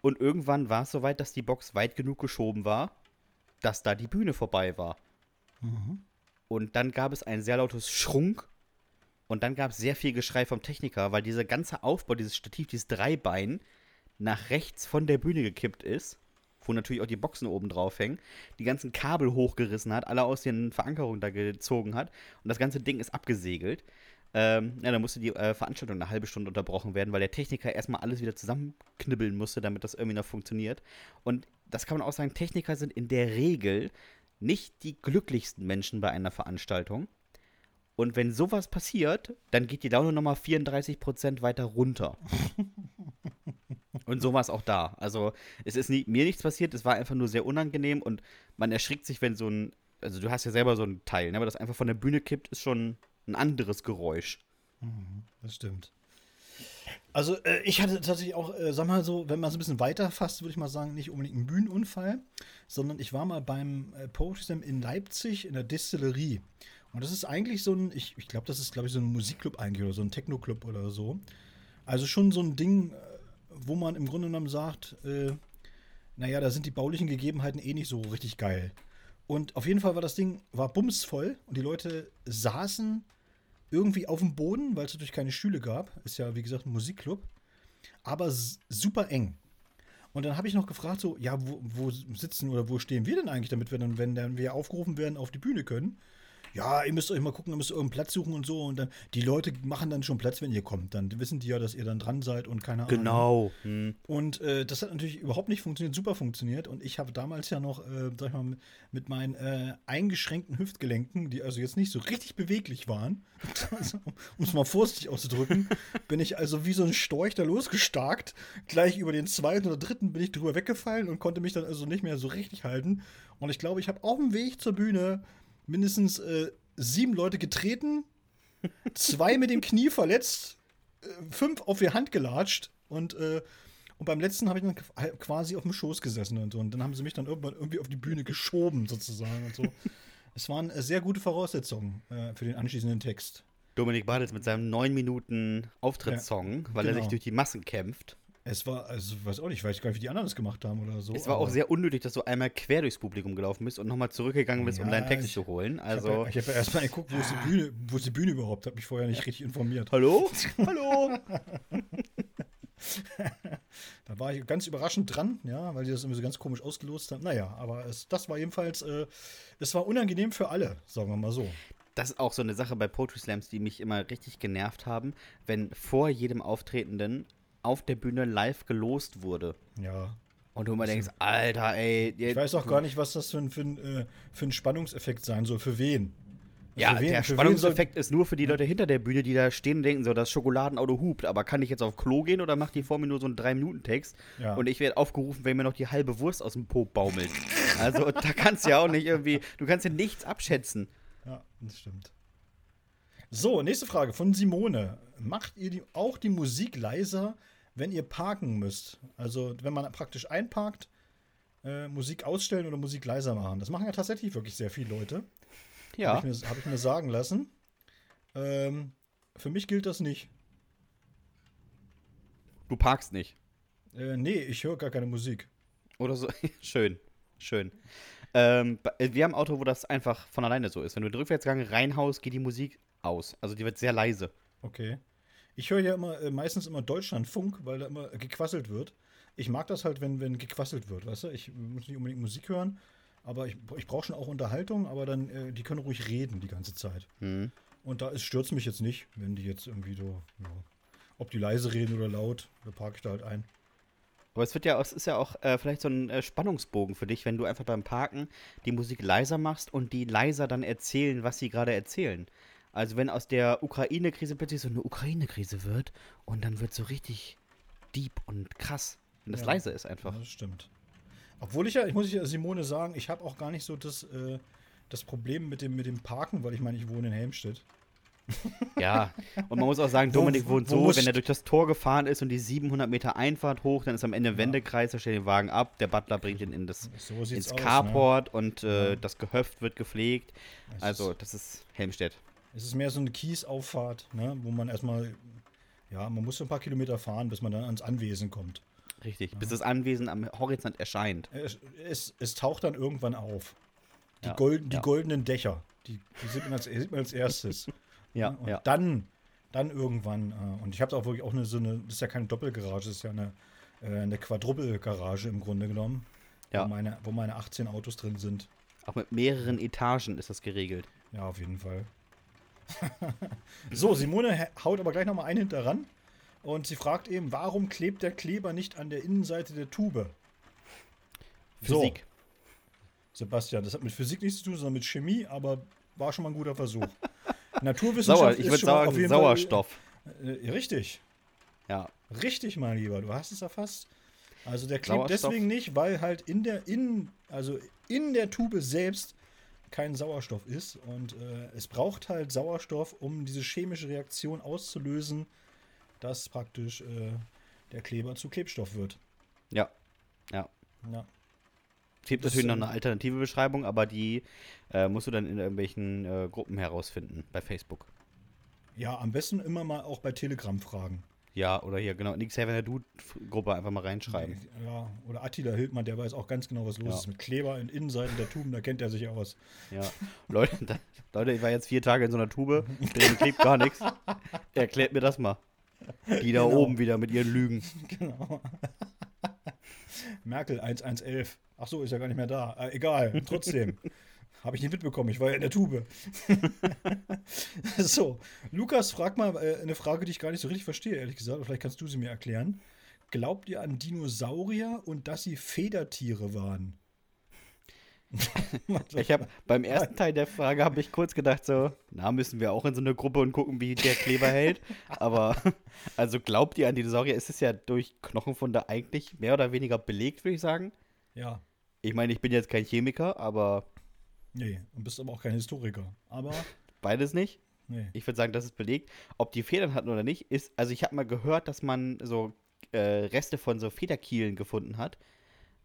Und irgendwann war es soweit, dass die Box weit genug geschoben war, dass da die Bühne vorbei war. Mhm. Und dann gab es ein sehr lautes Schrunk. Und dann gab es sehr viel Geschrei vom Techniker, weil dieser ganze Aufbau, dieses Stativ, dieses Dreibein, nach rechts von der Bühne gekippt ist, wo natürlich auch die Boxen oben drauf hängen, die ganzen Kabel hochgerissen hat, alle aus den Verankerungen da gezogen hat und das ganze Ding ist abgesegelt. Ähm, ja, dann musste die äh, Veranstaltung eine halbe Stunde unterbrochen werden, weil der Techniker erstmal alles wieder zusammenknibbeln musste, damit das irgendwie noch funktioniert. Und das kann man auch sagen, Techniker sind in der Regel nicht die glücklichsten Menschen bei einer Veranstaltung. Und wenn sowas passiert, dann geht die Laune nochmal 34% weiter runter. und so war es auch da. Also es ist nie, mir nichts passiert, es war einfach nur sehr unangenehm und man erschrickt sich, wenn so ein, also du hast ja selber so ein Teil, ne, aber das einfach von der Bühne kippt, ist schon ein anderes Geräusch. Das stimmt. Also äh, ich hatte tatsächlich auch, äh, sag mal so, wenn man es ein bisschen weiter fasst, würde ich mal sagen, nicht unbedingt einen Bühnenunfall, sondern ich war mal beim äh, Poetry Slam in Leipzig in der Distillerie. Und das ist eigentlich so ein, ich, ich glaube, das ist, glaube ich, so ein Musikclub eigentlich oder so ein Techno-Club oder so. Also schon so ein Ding, äh, wo man im Grunde genommen sagt, äh, naja, da sind die baulichen Gegebenheiten eh nicht so richtig geil. Und auf jeden Fall war das Ding, war bumsvoll und die Leute saßen irgendwie auf dem Boden, weil es natürlich keine Stühle gab. Ist ja, wie gesagt, ein Musikclub. Aber super eng. Und dann habe ich noch gefragt, so, ja, wo, wo sitzen oder wo stehen wir denn eigentlich, damit wir dann, wenn dann wir aufgerufen werden, auf die Bühne können? Ja, ihr müsst euch mal gucken, ihr müsst irgendeinen Platz suchen und so. Und dann, die Leute machen dann schon Platz, wenn ihr kommt. Dann wissen die ja, dass ihr dann dran seid und keine Ahnung. Genau. Hm. Und äh, das hat natürlich überhaupt nicht funktioniert, super funktioniert. Und ich habe damals ja noch, äh, sag ich mal, mit, mit meinen äh, eingeschränkten Hüftgelenken, die also jetzt nicht so richtig beweglich waren, [LAUGHS] um es mal vorsichtig auszudrücken, bin ich also wie so ein Storch da losgestarkt. Gleich über den zweiten oder dritten bin ich drüber weggefallen und konnte mich dann also nicht mehr so richtig halten. Und ich glaube, ich habe auf dem Weg zur Bühne mindestens äh, sieben Leute getreten, zwei mit dem Knie verletzt, äh, fünf auf die Hand gelatscht und, äh, und beim letzten habe ich dann quasi auf dem Schoß gesessen und so. Und dann haben sie mich dann irgendwann irgendwie auf die Bühne geschoben, sozusagen und so. es waren äh, sehr gute Voraussetzungen äh, für den anschließenden Text. Dominik Bartels mit seinem 9 Minuten Auftrittssong, weil er genau. sich durch die Massen kämpft. Es war, also weiß auch nicht, ich weiß gar nicht, wie die anderen das gemacht haben oder so. Es war auch sehr unnötig, dass du einmal quer durchs Publikum gelaufen bist und nochmal zurückgegangen bist, um Ja, deinen Text ich- zu holen. Ich habe Also. ja, ich hab ja erstmal geguckt, wo ist die Bühne, wo ist die Bühne überhaupt? Habe mich vorher nicht richtig informiert. Hallo? [LAUGHS] Hallo? Da war ich ganz überraschend dran, ja, weil die das irgendwie so ganz komisch ausgelost haben. Naja, aber es, das war jedenfalls, äh, es war unangenehm für alle, sagen wir mal so. Das ist auch so eine Sache bei Poetry Slams, die mich immer richtig genervt haben, wenn vor jedem Auftretenden auf der Bühne live gelost wurde. Ja. Und du immer denkst, Alter, ey. Ich weiß auch gar nicht, was das für ein, für ein, äh, für ein Spannungseffekt sein soll. Für wen? Ja, für wen, der Spannungseffekt ist nur für die Leute hinter der Bühne, die da stehen und denken, so, das Schokoladenauto hupt, aber kann ich jetzt auf Klo gehen oder macht die vor mir nur so einen 3-Minuten-Text Ja. und ich werde aufgerufen, wenn mir noch die halbe Wurst aus dem Po baumelt. Also [LAUGHS] da kannst du ja auch nicht irgendwie, du kannst ja nichts abschätzen. soll. Ja, das stimmt. So, nächste Frage von Simone. Macht ihr die, auch die Musik leiser, wenn ihr parken müsst? Also, wenn man praktisch einparkt, äh, Musik ausstellen oder Musik leiser machen. Das machen ja tatsächlich wirklich sehr viele Leute. Ja, Habe ich, mir- hab ich mir sagen lassen. Ähm, für mich gilt das nicht. du parkst nicht. Äh, nee, ich höre gar keine Musik. Oder so. [LAUGHS] schön, schön. Ähm, ba- wir haben ein Auto, wo das einfach von alleine so ist. Wenn du den Rückwärtsgang reinhaust, geht die Musik aus. Also die wird sehr leise. Okay. Ich höre ja immer äh, meistens immer Deutschlandfunk, weil da immer gequasselt wird. Ich mag das halt, wenn, wenn gequasselt wird, weißt du? Ich muss nicht unbedingt Musik hören, aber ich, ich brauche schon auch Unterhaltung, aber dann, äh, die können ruhig reden die ganze Zeit. Hm. Und da stört es mich jetzt nicht, wenn die jetzt irgendwie so, ja, ob die leise reden oder laut, da parke ich da halt ein. Aber es wird ja, es ist ja auch äh, vielleicht so ein äh, Spannungsbogen für dich, wenn du einfach beim Parken die Musik leiser machst und die leiser dann erzählen, was sie gerade erzählen. Also wenn aus der Ukraine-Krise plötzlich so eine Ukraine-Krise wird und dann wird so richtig deep und krass. wenn das Ja. leise ist einfach. Das stimmt. Obwohl ich ja, ich muss ja Simone sagen, ich habe auch gar nicht so das, äh, das Problem mit dem, mit dem Parken, weil ich meine, ich wohne in Helmstedt. [LAUGHS] Ja, und man muss auch sagen, Wo- Dominik wohnt wo so, wenn er durch das Tor gefahren ist und die 700 Meter Einfahrt hoch, dann ist am Ende ein Ja. Wendekreis, er stellt den Wagen ab, der Butler bringt ihn in das, So ins aus. Ne? Carport und äh, Ja. das Gehöft wird gepflegt. Also, das ist Helmstedt. Es ist mehr so eine Kiesauffahrt, ne? wo man erstmal, ja, man muss so ein paar Kilometer fahren, bis man dann ans Anwesen kommt. Richtig. Bis das Anwesen am Horizont erscheint. Es, es, es taucht dann irgendwann auf. Die, Ja, golden, die ja. goldenen Dächer, die, die sieht, man als, [LAUGHS] sieht man als erstes. Ja, und ja. dann, dann irgendwann, äh, und ich habe auch wirklich auch eine, so eine, das ist ja keine Doppelgarage, das ist ja eine, äh, eine Quadruppelgarage im Grunde genommen. Ja. Wo, meine, wo meine 18 Autos drin sind. Auch mit mehreren Etagen ist das geregelt. Ja, auf jeden Fall. [LAUGHS] so, Simone haut aber gleich nochmal einen hinteran. Und sie fragt eben, warum klebt der Kleber nicht an der Innenseite der Tube? So. Physik. Sebastian, das hat mit Physik nichts zu tun, sondern mit Chemie, aber war schon mal ein guter Versuch. [LAUGHS] Sauer, Naturwissenschaft ich ist würde schon sagen auf jeden Sauerstoff. Fall. Äh, richtig, Ja. richtig, mein Lieber, du hast es erfasst. Also der klebt Sauerstoff. deswegen nicht, weil halt in der in also in der Tube selbst kein Sauerstoff ist und äh, es braucht halt Sauerstoff, um diese chemische Reaktion auszulösen, dass praktisch äh, der Kleber zu Klebstoff wird. Ja. Ja. Ja. Es gibt Das, natürlich noch eine alternative Beschreibung, aber die äh, musst du dann in irgendwelchen äh, Gruppen herausfinden, bei Facebook. ja, am besten immer mal auch bei Telegram fragen. Ja, oder hier, genau, Nix Heaven der Dude-Gruppe einfach mal reinschreiben. Ja, oder Attila Hildmann, der weiß auch ganz genau, was los Ja. ist mit Kleber in Innenseiten der Tuben, da kennt er sich aus. Ja. Leute, da, Leute, ich war jetzt vier Tage in so einer Tube, [LAUGHS] drin klebt gar nichts. Erklärt mir das mal. Die da Genau. oben wieder mit ihren Lügen. Genau. Merkel 1111. Ach so, ist ja gar nicht mehr da. Äh, egal, trotzdem. Habe ich nicht mitbekommen, ich war ja in der Tube. [LAUGHS] [LAUGHS] so, Lukas fragt mal äh, eine Frage, die ich gar nicht so richtig verstehe, ehrlich gesagt. Vielleicht kannst du sie mir erklären. Glaubt ihr an Dinosaurier und dass sie Federtiere waren? [LAUGHS] Ich habe beim ersten Teil der Frage habe ich kurz gedacht so, na müssen wir auch in so eine Gruppe und gucken, wie der Kleber hält. Aber also glaubt ihr an Dinosaurier? Ist es ja durch Knochenfunde eigentlich mehr oder weniger belegt, würde ich sagen. Ja, Ich meine, ich bin jetzt kein Chemiker, aber nee, und bist aber auch kein Historiker. Aber, [LAUGHS] beides nicht. nee. Ich würde sagen, das ist belegt. Ob die Federn hatten oder nicht, ist. Also ich habe mal gehört, dass man so äh, Reste von so Federkielen gefunden hat.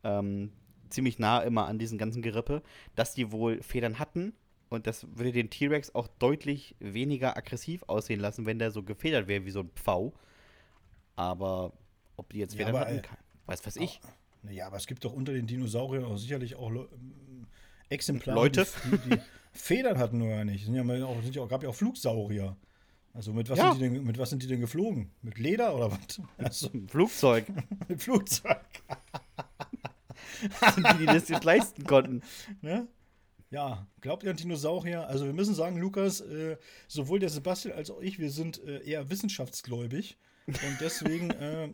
Ähm, ziemlich nah immer an diesen ganzen Gerippe, dass die wohl Federn hatten. Und das würde den T-Rex auch deutlich weniger aggressiv aussehen lassen, wenn der so gefedert wäre wie so ein Pfau. Aber ob die jetzt Ja, Federn aber, hatten, äh, kann, weiß was ich. Naja, aber es gibt doch unter den Dinosauriern auch sicherlich auch Exemplare, Leute? Die, die, Federn hatten nur ja nicht. Sind ja mal auch, sind ja auch, gab ja auch Flugsaurier. Also mit was, Ja. sind die denn, mit was sind die denn geflogen? Mit Leder oder was? Also Flugzeug, mit Flugzeug. [LAUGHS] die, die das jetzt leisten konnten. Ne? Ja, glaubt ihr an Dinosaurier? Also wir müssen sagen, Lukas, äh, sowohl der Sebastian als auch ich, wir sind äh, eher wissenschaftsgläubig. Und deswegen äh, äh,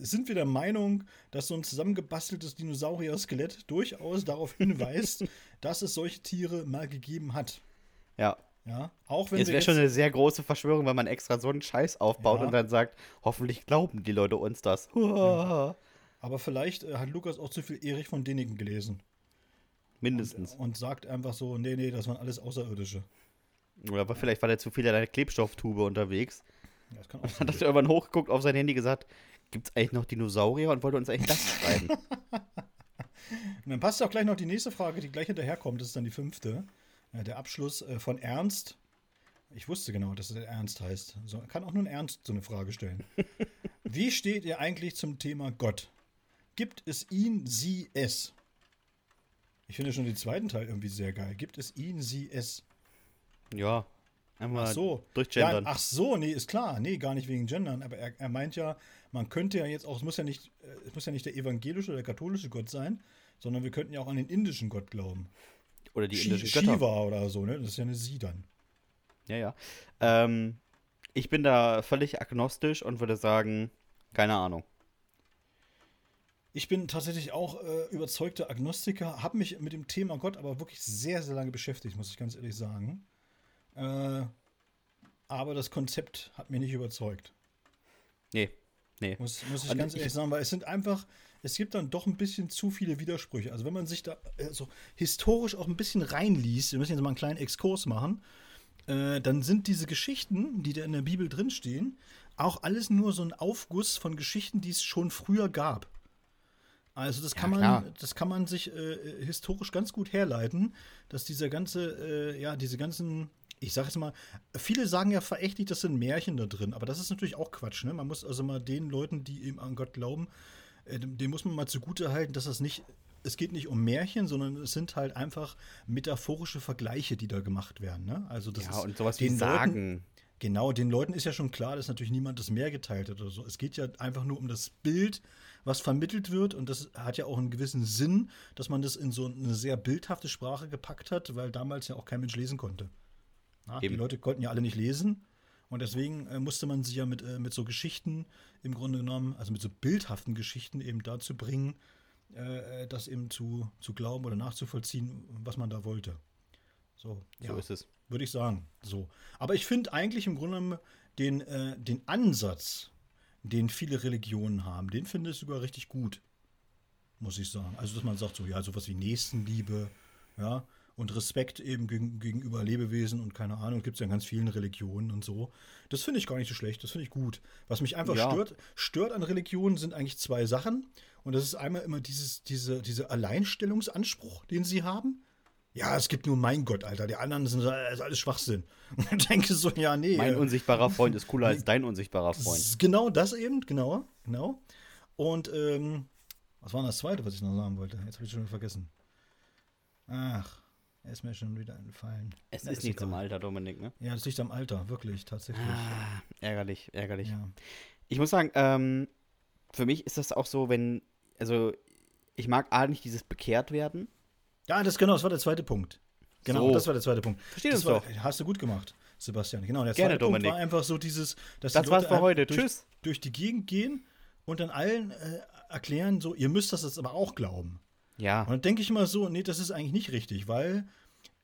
sind wir der Meinung, dass so ein zusammengebasteltes Dinosaurier-Skelett durchaus darauf [LAUGHS] hinweist, dass es solche Tiere mal gegeben hat. Ja, Ja, auch wenn Es wäre schon eine sehr große Verschwörung, wenn man extra so einen Scheiß aufbaut Ja. und dann sagt, hoffentlich glauben die Leute uns das. [LAUGHS] Huah. aber vielleicht äh, hat Lukas auch zu viel Erich von Däniken gelesen Mindestens. und sagt einfach so, nee, nee, das waren alles Außerirdische. Oder aber vielleicht war der zu viel in einer Klebstofftube unterwegs. Das kann auch sein. Hat er irgendwann hochgeguckt auf sein Handy gesagt, gibt es eigentlich noch Dinosaurier und wollte uns eigentlich das schreiben. [LAUGHS] [LAUGHS] Und dann passt auch gleich noch die nächste Frage, die gleich hinterherkommt. Das ist dann die fünfte. Äh, Der Abschluss äh, von Ernst. Ich wusste genau, dass es Ernst heißt. So, kann auch nur ein Ernst so eine Frage stellen. [LAUGHS] Wie steht ihr eigentlich zum Thema Gott? Gibt es ihn, sie, es? Ich finde schon den zweiten Teil irgendwie sehr geil. Gibt es ihn, sie, es? ja, einmal Ach so. durchgendern. Ja, ach so, nee, ist klar. Nee, gar nicht wegen Gendern. Aber er, er meint ja, man könnte ja jetzt auch, es muss ja nicht, äh, es muss ja nicht der evangelische oder der katholische Gott sein, sondern wir könnten ja auch an den indischen Gott glauben. Oder die Shi- indischen Götter. Shiva oder so, ne? Das ist ja eine Sie dann. Ja, ja. Ähm, ich bin da völlig agnostisch und würde sagen, keine Ahnung. Ich bin tatsächlich auch äh, überzeugter Agnostiker, habe mich mit dem Thema Gott aber wirklich sehr, sehr lange beschäftigt, muss ich ganz ehrlich sagen. Äh, aber das Konzept hat mich nicht überzeugt. Nee. Nee. Muss, muss ich Und ganz ich- ehrlich sagen, weil es sind einfach, es gibt dann doch ein bisschen zu viele Widersprüche. Also wenn man sich da äh, so historisch auch ein bisschen reinliest, wir müssen jetzt mal einen kleinen Exkurs machen, äh, dann sind diese Geschichten, die da in der Bibel drinstehen, auch alles nur so ein Aufguss von Geschichten, die es schon früher gab. Also das Ja, kann man, klar. das kann man sich äh, historisch ganz gut herleiten, dass dieser ganze, äh, ja, diese ganzen, ich sag jetzt mal, viele sagen ja verächtlich, das sind Märchen da drin, aber das ist natürlich auch Quatsch, ne? Man muss also mal den Leuten, die eben an Gott glauben, äh, dem dem muss man mal zugute halten, dass das nicht, es geht nicht um Märchen, sondern es sind halt einfach metaphorische Vergleiche, die da gemacht werden, ne? Also das Ja, ist und sowas wie den Leuten- Sagen. Genau, den Leuten ist ja schon klar, dass natürlich niemand das Meer geteilt hat oder so. Es geht ja einfach nur um das Bild, was vermittelt wird. Und das hat ja auch einen gewissen Sinn, dass man das in so eine sehr bildhafte Sprache gepackt hat, weil damals ja auch kein Mensch lesen konnte. Ja, die. Leute konnten ja alle nicht lesen. Und deswegen äh, musste man sich ja mit, äh, mit so Geschichten im Grunde genommen, also mit so bildhaften Geschichten eben dazu bringen, äh, äh, das eben zu, zu glauben oder nachzuvollziehen, was man da wollte. So, So ist es. würde ich sagen. So. Aber ich finde eigentlich im Grunde genommen den, äh, den Ansatz, den viele Religionen haben, den finde ich sogar richtig gut. Muss ich sagen. Also, dass man sagt, so, ja, sowas wie Nächstenliebe, ja, und Respekt eben gegen, gegenüber Lebewesen und keine Ahnung, gibt es ja in ganz vielen Religionen und so. Das finde ich gar nicht so schlecht, das finde ich gut. Was mich einfach Ja. stört, stört an Religionen sind eigentlich zwei Sachen. Und das ist einmal immer dieses, diese, dieser Alleinstellungsanspruch, den sie haben. Ja, es gibt nur mein Gott, Alter. Die anderen sind ist alles Schwachsinn. [LAUGHS] Und ich denke so, ja, nee. Mein äh, unsichtbarer Freund ist cooler als [LAUGHS] dein unsichtbarer das Freund. ist genau das eben, genau, genau. Und ähm, was war denn das zweite, was ich noch sagen wollte? Jetzt habe ich schon vergessen. Ach, ist mir schon wieder entfallen. Es ist nicht egal. zum Alter, Dominik, ne? Ja, das liegt am Alter, wirklich, tatsächlich. Ah, ärgerlich, ärgerlich. Ja. Ich muss sagen, ähm, für mich ist das auch so, wenn, also ich mag A nicht dieses bekehrt werden. ja, das genau, das war der zweite Punkt. Genau, So. das war der zweite Punkt. Versteht das uns war, doch. Hast du gut gemacht, Sebastian. Genau, der Gerne, zweite Punkt Dominik. war einfach so dieses, dass Das die war's für heute. Durch, Tschüss. durch die Gegend gehen und dann allen äh, erklären, so, ihr müsst das jetzt aber auch glauben. Ja, Und dann denke ich mal so, nee, das ist eigentlich nicht richtig, weil,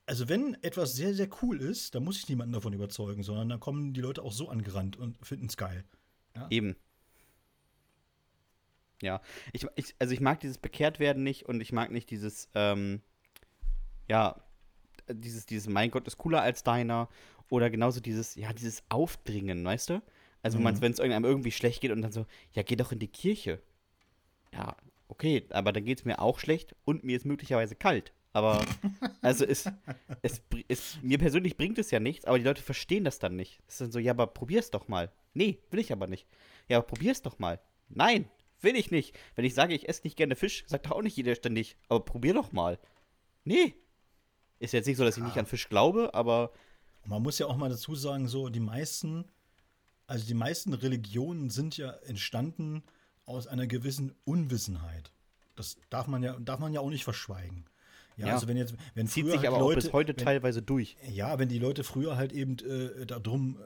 also wenn etwas sehr, sehr cool ist, dann muss ich niemanden davon überzeugen, sondern dann kommen die Leute auch so angerannt und finden es geil. eben. Ja, ich, ich, also ich mag dieses bekehrt werden nicht und ich mag nicht dieses, ähm, ja, dieses, dieses, mein Gott ist cooler als deiner oder genauso dieses, ja, dieses Aufdringen, weißt du? Also Mhm. wenn es irgendeinem irgendwie schlecht geht und dann so, ja, geh doch in die Kirche. Ja, okay, aber dann geht es mir auch schlecht und mir ist möglicherweise kalt. Aber, also es, es, es, mir persönlich bringt es ja nichts, aber die Leute verstehen das dann nicht. Es ist dann so, ja, aber probier's doch mal. Nee, will ich aber nicht. Ja, aber probier's doch mal. Nein, will ich nicht. Wenn ich sage, ich esse nicht gerne Fisch, sagt doch auch nicht jeder ständig, aber probier doch mal. Nee. Ist jetzt nicht so, dass ich nicht an Fisch glaube, aber man muss ja auch mal dazu sagen, so, die meisten, also die meisten Religionen sind ja entstanden aus einer gewissen Unwissenheit. Das darf man ja, darf man ja auch nicht verschweigen. Ja, Ja. also wenn jetzt, wenn zieht sich halt aber Leute, auch bis heute wenn, teilweise durch. Ja, wenn die Leute früher halt eben äh, darum,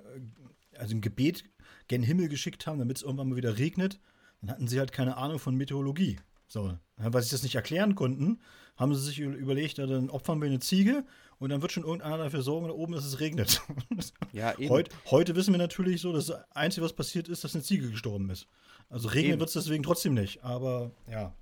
äh, also ein Gebet gen Himmel geschickt haben, damit es irgendwann mal wieder regnet, dann hatten sie halt keine Ahnung von Meteorologie. So, weil sie das nicht erklären konnten, haben sie sich überlegt, ja, dann opfern wir eine Ziege und dann wird schon irgendeiner dafür sorgen, da oben, dass es regnet. [LAUGHS] Ja, eben. Heut, heute wissen wir natürlich so, dass das Einzige, was passiert ist, dass eine Ziege gestorben ist. Also regnen wird es deswegen trotzdem nicht. Aber ja.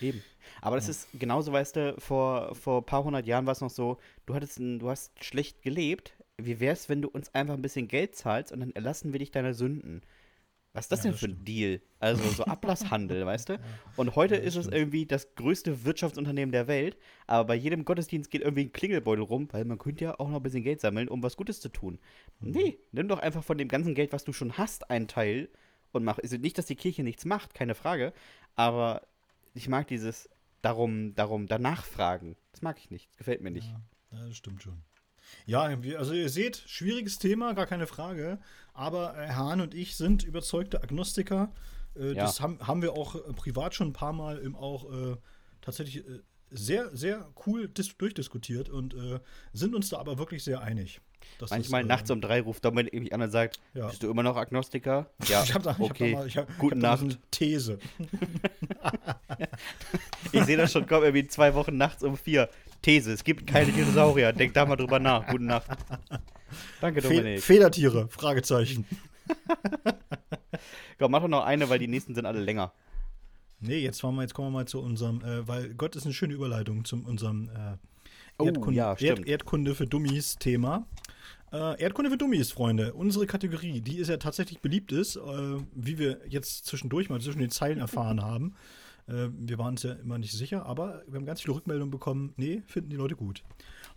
Eben. Aber das ist genauso, weißt du, vor, vor ein paar hundert Jahren war es noch so, du hattest ein, du hast schlecht gelebt. Wie wär's, wenn du uns einfach ein bisschen Geld zahlst und dann erlassen wir dich deiner Sünden? Was ist das Ja, denn das für ein Deal? Also so Ablasshandel, [LAUGHS] weißt du? Und heute ist es irgendwie das größte Wirtschaftsunternehmen der Welt, aber bei jedem Gottesdienst geht irgendwie ein Klingelbeutel rum, weil man könnte ja auch noch ein bisschen Geld sammeln, um was Gutes zu tun. Mhm. Nee, nimm doch einfach von dem ganzen Geld, was du schon hast, einen Teil und mach. Also nicht, dass die Kirche nichts macht, keine Frage, aber ich mag dieses darum, darum, danach fragen. Das mag ich nicht. Das gefällt mir nicht. Ja, das stimmt schon. Ja, also ihr seht, schwieriges Thema, gar keine Frage. Aber äh, Herr Hahn und ich sind überzeugte Agnostiker. Äh, Ja. Das haben, haben wir auch äh, privat schon ein paar Mal im auch äh, tatsächlich sehr, sehr cool dis durchdiskutiert und äh, sind uns da aber wirklich sehr einig. das, Manchmal äh, nachts um drei ruft Dominik mich an und sagt, Ja. bist du immer noch Agnostiker? [LAUGHS] Ja, ich habe da, ich hab okay. mal, ich hab, Gute ich hab Nacht. eine These. [LAUGHS] Ich sehe das schon kommen, irgendwie zwei Wochen nachts um vier. These, es gibt keine Dinosaurier. Denk da mal drüber nach. Gute Nacht. Danke, Fe Dominik. Federtiere, Fragezeichen. [LAUGHS] Komm, mach doch noch eine, weil die nächsten sind alle länger. Nee, jetzt, wir, jetzt kommen wir mal zu unserem, äh, weil Gott ist eine schöne Überleitung zu unserem äh, Oh, Erdkunde, ja, Erd. Erdkunde für Dummies Thema. Äh, Erdkunde für Dummies, Freunde. Unsere Kategorie, die ist ja tatsächlich beliebt ist, äh, wie wir jetzt zwischendurch mal zwischen den Zeilen erfahren [LAUGHS] haben. Äh, wir waren uns ja immer nicht sicher, aber wir haben ganz viele Rückmeldungen bekommen. Nee, finden die Leute gut.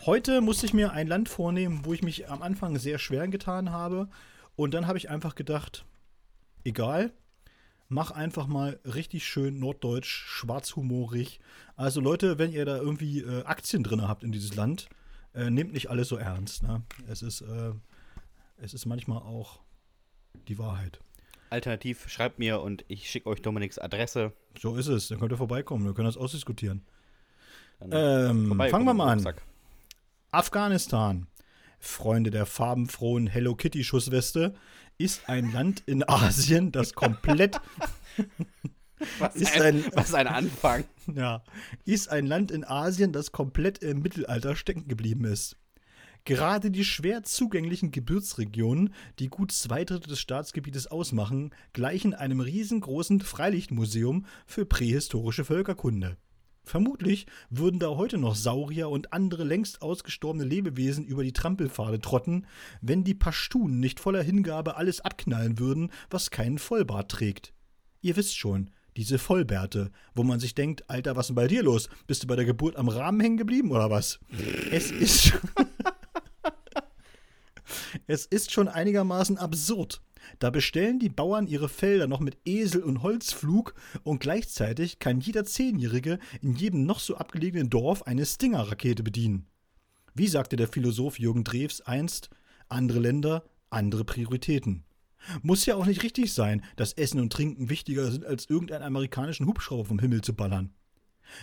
Heute musste ich mir ein Land vornehmen, wo ich mich am Anfang sehr schwer getan habe. Und dann habe ich einfach gedacht, egal, mach einfach mal richtig schön norddeutsch, schwarzhumorig. Also Leute, wenn ihr da irgendwie äh, Aktien drin habt in dieses Land, äh, nehmt nicht alles so ernst. Ne? Es, ist, äh, es ist manchmal auch die Wahrheit. Alternativ schreibt mir und ich schicke euch Dominiks Adresse. So ist es. Dann könnt ihr vorbeikommen. Wir können das ausdiskutieren. Ähm, vorbei, fangen wir mal an. Afghanistan, Freunde der farbenfrohen Hello Kitty Schussweste, ist ein Land in Asien, das komplett [LAUGHS] Was, ist ein, ein- was ein Anfang. [LAUGHS] Ja, ist ein Land in Asien, das komplett im Mittelalter stecken geblieben ist. Gerade die schwer zugänglichen Gebirgsregionen, die gut zwei Drittel des Staatsgebietes ausmachen, gleichen einem riesengroßen Freilichtmuseum für prähistorische Völkerkunde. Vermutlich würden da heute noch Saurier und andere längst ausgestorbene Lebewesen über die Trampelpfade trotten, wenn die Pashtunen nicht voller Hingabe alles abknallen würden, was keinen Vollbart trägt. Ihr wisst schon, diese Vollbärte, wo man sich denkt, Alter, was ist denn bei dir los? Bist du bei der Geburt am Rahmen hängen geblieben oder was? Es ist [LAUGHS] es ist schon einigermaßen absurd. Da bestellen die Bauern ihre Felder noch mit Esel und Holzflug und gleichzeitig kann jeder Zehnjährige in jedem noch so abgelegenen Dorf eine Stinger-Rakete bedienen. Wie sagte der Philosoph Jürgen Drews einst, andere Länder, andere Prioritäten. Muss ja auch nicht richtig sein, dass Essen und Trinken wichtiger sind, als irgendeinen amerikanischen Hubschrauber vom Himmel zu ballern.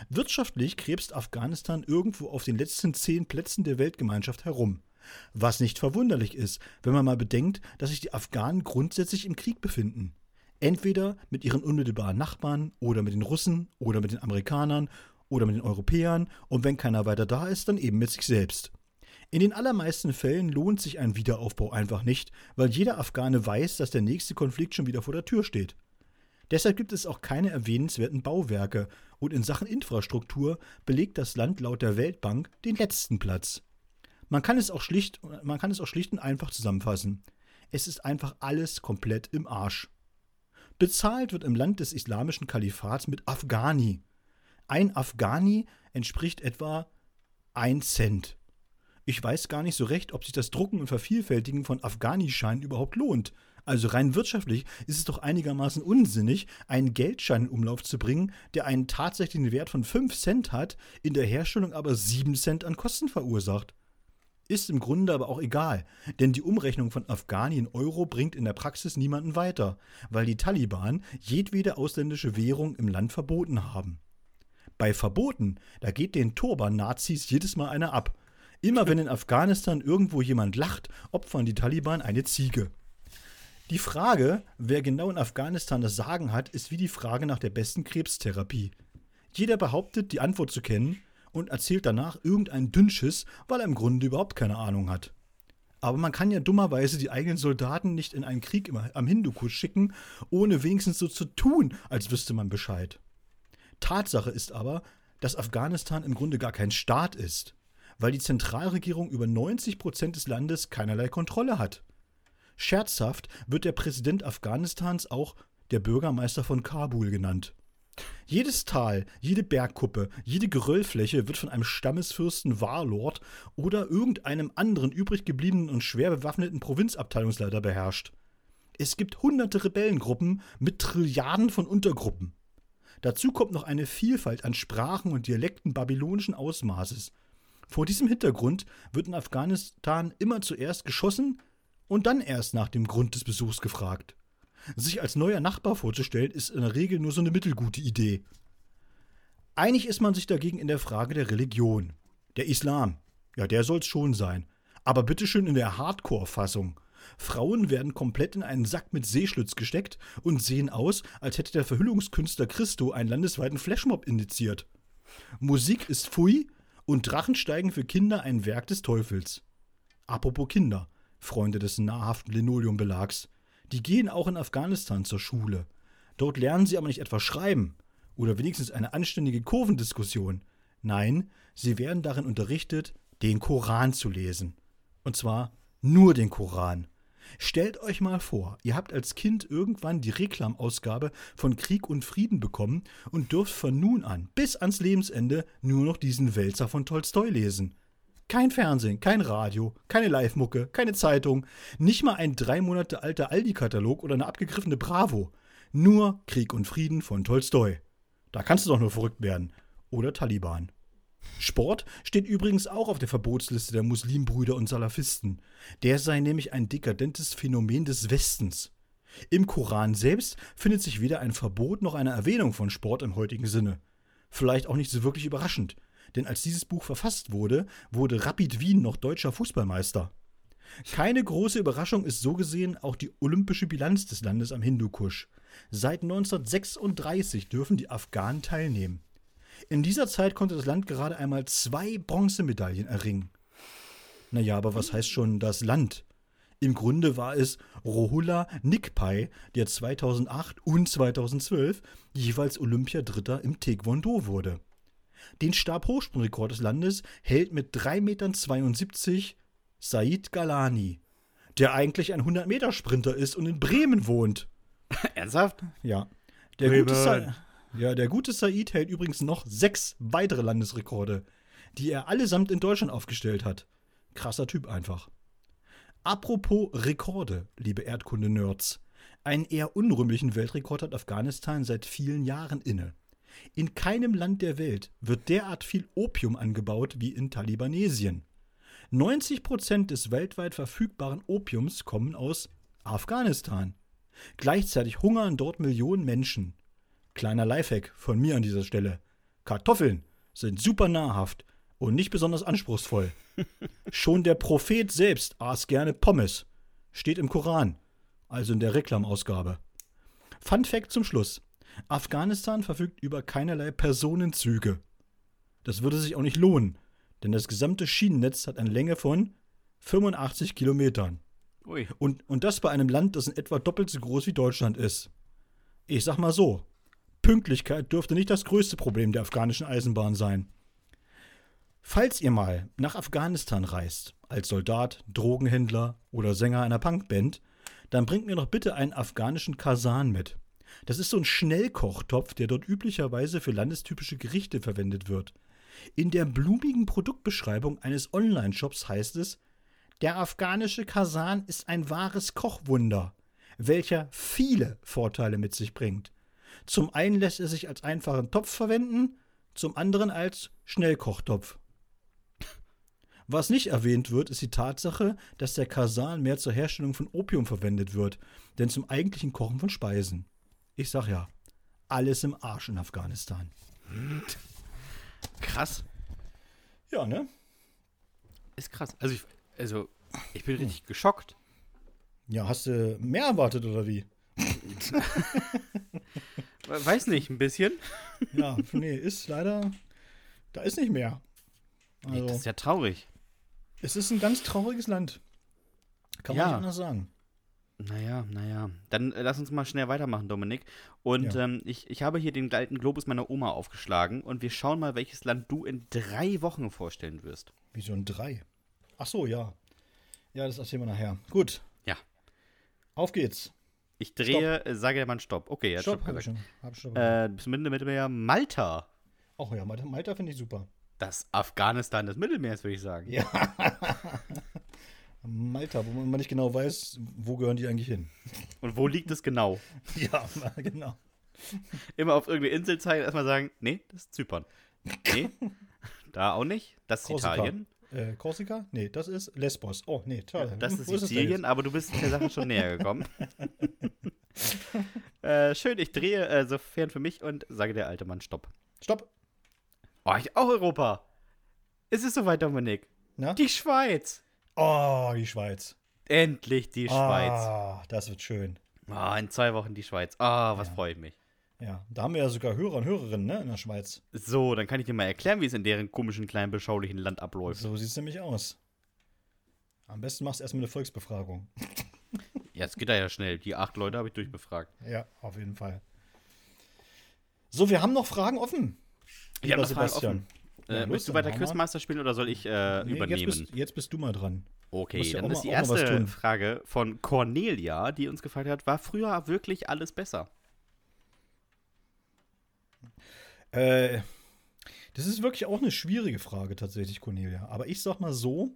Wirtschaftlich krebst Afghanistan irgendwo auf den letzten zehn Plätzen der Weltgemeinschaft herum. Was nicht verwunderlich ist, wenn man mal bedenkt, dass sich die Afghanen grundsätzlich im Krieg befinden. Entweder mit ihren unmittelbaren Nachbarn oder mit den Russen oder mit den Amerikanern oder mit den Europäern und wenn keiner weiter da ist, dann eben mit sich selbst. In den allermeisten Fällen lohnt sich ein Wiederaufbau einfach nicht, weil jeder Afghane weiß, dass der nächste Konflikt schon wieder vor der Tür steht. Deshalb gibt es auch keine erwähnenswerten Bauwerke und in Sachen Infrastruktur belegt das Land laut der Weltbank den letzten Platz. Man kann es auch schlicht, man kann es auch schlicht und einfach zusammenfassen. Es ist einfach alles komplett im Arsch. Bezahlt wird im Land des islamischen Kalifats mit Afghani. Ein Afghani entspricht etwa ein Cent. Ich weiß gar nicht so recht, ob sich das Drucken und Vervielfältigen von Afghani-Scheinen überhaupt lohnt. Also rein wirtschaftlich ist es doch einigermaßen unsinnig, einen Geldschein in Umlauf zu bringen, der einen tatsächlichen Wert von 5 Cent hat, in der Herstellung aber 7 Cent an Kosten verursacht. Ist im Grunde aber auch egal, denn die Umrechnung von Afghani in Euro bringt in der Praxis niemanden weiter, weil die Taliban jedwede ausländische Währung im Land verboten haben. Bei Verboten, da geht den Turban-Nazis jedes Mal einer ab. Immer wenn in Afghanistan irgendwo jemand lacht, opfern die Taliban eine Ziege. Die Frage, wer genau in Afghanistan das Sagen hat, ist wie die Frage nach der besten Krebstherapie. Jeder behauptet, die Antwort zu kennen und erzählt danach irgendeinen Dünnschiss, weil er im Grunde überhaupt keine Ahnung hat. Aber man kann ja dummerweise die eigenen Soldaten nicht in einen Krieg am Hindukusch schicken, ohne wenigstens so zu tun, als wüsste man Bescheid. Tatsache ist aber, dass Afghanistan im Grunde gar kein Staat ist, weil die Zentralregierung über 90 Prozent des Landes keinerlei Kontrolle hat. Scherzhaft wird der Präsident Afghanistans auch der Bürgermeister von Kabul genannt. Jedes Tal, jede Bergkuppe, jede Geröllfläche wird von einem Stammesfürsten Warlord oder irgendeinem anderen übrig gebliebenen und schwer bewaffneten Provinzabteilungsleiter beherrscht. Es gibt hunderte Rebellengruppen mit Trilliarden von Untergruppen. Dazu kommt noch eine Vielfalt an Sprachen und Dialekten babylonischen Ausmaßes. Vor diesem Hintergrund wird in Afghanistan immer zuerst geschossen und dann erst nach dem Grund des Besuchs gefragt. Sich als neuer Nachbar vorzustellen, ist in der Regel nur so eine mittelgute Idee. Einig ist man sich dagegen in der Frage der Religion. Der Islam, ja, der soll's schon sein. Aber bitteschön in der Hardcore-Fassung. Frauen werden komplett in einen Sack mit Seeschlitz gesteckt und sehen aus, als hätte der Verhüllungskünstler Christo einen landesweiten Flashmob indiziert. Musik ist Pfui und Drachensteigen für Kinder ein Werk des Teufels. Apropos Kinder, Freunde des nahrhaften Linoleumbelags. Die gehen auch in Afghanistan zur Schule. Dort lernen sie aber nicht etwa schreiben oder wenigstens eine anständige Kurvendiskussion. Nein, sie werden darin unterrichtet, den Koran zu lesen. Und zwar nur den Koran. Stellt euch mal vor, ihr habt als Kind irgendwann die Reklamausgabe von Krieg und Frieden bekommen und dürft von nun an bis ans Lebensende nur noch diesen Wälzer von Tolstoi lesen. Kein Fernsehen, kein Radio, keine Live-Mucke, keine Zeitung, nicht mal ein drei Monate alter Aldi-Katalog oder eine abgegriffene Bravo. Nur Krieg und Frieden von Tolstoi. Da kannst du doch nur verrückt werden. Oder Taliban. Sport steht übrigens auch auf der Verbotsliste der Muslimbrüder und Salafisten. Der sei nämlich ein dekadentes Phänomen des Westens. Im Koran selbst findet sich weder ein Verbot noch eine Erwähnung von Sport im heutigen Sinne. Vielleicht auch nicht so wirklich überraschend, denn als dieses Buch verfasst wurde, wurde Rapid Wien noch deutscher Fußballmeister. Keine große Überraschung ist so gesehen auch die olympische Bilanz des Landes am Hindukusch. Seit 1936 dürfen die Afghanen teilnehmen. In dieser Zeit konnte das Land gerade einmal zwei Bronzemedaillen erringen. Naja, aber was heißt schon das Land? Im Grunde war es Rohullah Nikpai, der 2008 und 2012 jeweils Olympiadritter im Taekwondo wurde. Den Stabhochsprungrekord des Landes hält mit 3,72 Metern Said Galani, der eigentlich ein 100-Meter-Sprinter ist und in Bremen wohnt. [LAUGHS] Ernsthaft? Ja. Der gute, Sa ja, der gute Said hält übrigens noch sechs weitere Landesrekorde, die er allesamt in Deutschland aufgestellt hat. Krasser Typ einfach. Apropos Rekorde, liebe Erdkunde-Nerds. Einen eher unrühmlichen Weltrekord hat Afghanistan seit vielen Jahren inne. In keinem Land der Welt wird derart viel Opium angebaut wie in Talibanesien. 90 Prozent des weltweit verfügbaren Opiums kommen aus Afghanistan. Gleichzeitig hungern dort Millionen Menschen. Kleiner Lifehack von mir an dieser Stelle. Kartoffeln sind super nahrhaft und nicht besonders anspruchsvoll. [LAUGHS] Schon der Prophet selbst aß gerne Pommes. Steht im Koran, also in der Reklamausgabe. Fun Fact zum Schluss. Afghanistan verfügt über keinerlei Personenzüge. Das würde sich auch nicht lohnen, denn das gesamte Schienennetz hat eine Länge von 85 Kilometern. Ui. Und, und das bei einem Land, das in etwa doppelt so groß wie Deutschland ist. Ich sag mal so: Pünktlichkeit dürfte nicht das größte Problem der afghanischen Eisenbahn sein. Falls ihr mal nach Afghanistan reist, als Soldat, Drogenhändler oder Sänger einer Punkband, dann bringt mir doch bitte einen afghanischen Kasan mit. Das ist so ein Schnellkochtopf, der dort üblicherweise für landestypische Gerichte verwendet wird. In der blumigen Produktbeschreibung eines Online-Shops heißt es, der afghanische Kasan ist ein wahres Kochwunder, welcher viele Vorteile mit sich bringt. Zum einen lässt er sich als einfachen Topf verwenden, zum anderen als Schnellkochtopf. Was nicht erwähnt wird, ist die Tatsache, dass der Kasan mehr zur Herstellung von Opium verwendet wird, denn zum eigentlichen Kochen von Speisen. Ich sag ja, alles im Arsch in Afghanistan. Krass. Ja, ne? Ist krass. Also ich, also, ich bin richtig geschockt. Ja, hast du mehr erwartet oder wie? [LAUGHS] Weiß nicht, ein bisschen. Ja, nee, ist leider. Da ist nicht mehr. Nee, Also, das ist ja traurig. es ist ein ganz trauriges Land. Kann man Ja. nicht anders sagen. Naja, naja. Dann äh, lass uns mal schnell weitermachen, Dominik. Und Ja. ähm, ich, ich habe hier den alten Globus meiner Oma aufgeschlagen und wir schauen mal, welches Land du in drei Wochen vorstellen wirst. Wie so ein Drei. Ach so, ja. Ja, das erzählen wir nachher. Gut. Ja. Auf geht's. Ich drehe, äh, sage der Mann Stopp. Okay, ja, Stopp, Stopp, hab ich gesagt. schon. Hab ich schon. Äh, bis Mitte Mittelmeer Malta. Ach ja, Malta, Malta finde ich super. Das Afghanistan des Mittelmeers, würde ich sagen. Ja. [LAUGHS] Malta, wo man nicht genau weiß, wo gehören die eigentlich hin. Und wo liegt es genau? [LAUGHS] Ja, genau. Immer auf irgendeine Insel zeigen, erstmal sagen, nee, das ist Zypern. Nee, [LAUGHS] da auch nicht. Das ist Korsika. Italien. Äh, Korsika? Nee, das ist Lesbos. Oh, nee, toll. Das Wo ist denn Sizilien, aber du bist der Sache schon näher gekommen. [LAUGHS] äh, schön, ich drehe äh, sofern für mich und sage der alte Mann Stopp. Stopp. Oh, ich, auch Europa. Ist es soweit, Dominik? Na? Die Schweiz. Oh, die Schweiz. Endlich die Schweiz. Ah, das wird schön. Oh, in zwei Wochen die Schweiz. Ah, was Ja. freue ich mich. Ja, da haben wir ja sogar Hörer und Hörerinnen, ne, in der Schweiz. So, dann kann ich dir mal erklären, wie es in deren komischen, kleinen, beschaulichen Land abläuft. So sieht es nämlich aus. Am besten machst du erstmal eine Volksbefragung. [LAUGHS] Ja, es geht da ja schnell. Die acht Leute habe ich durchbefragt. Ja, auf jeden Fall. So, wir haben noch Fragen offen. Ich habe lieber noch Fragen offen. Ja, Äh, möchtest du weiter mal. Quizmaster spielen oder soll ich äh, Nee, übernehmen? Jetzt bist, jetzt bist du mal dran. Okay, ja dann auch ist mal- die mal erste. Frage von Cornelia, die uns gefragt hat, war früher wirklich alles besser? Äh, das ist wirklich auch eine schwierige Frage tatsächlich, Cornelia. Aber ich sag mal so,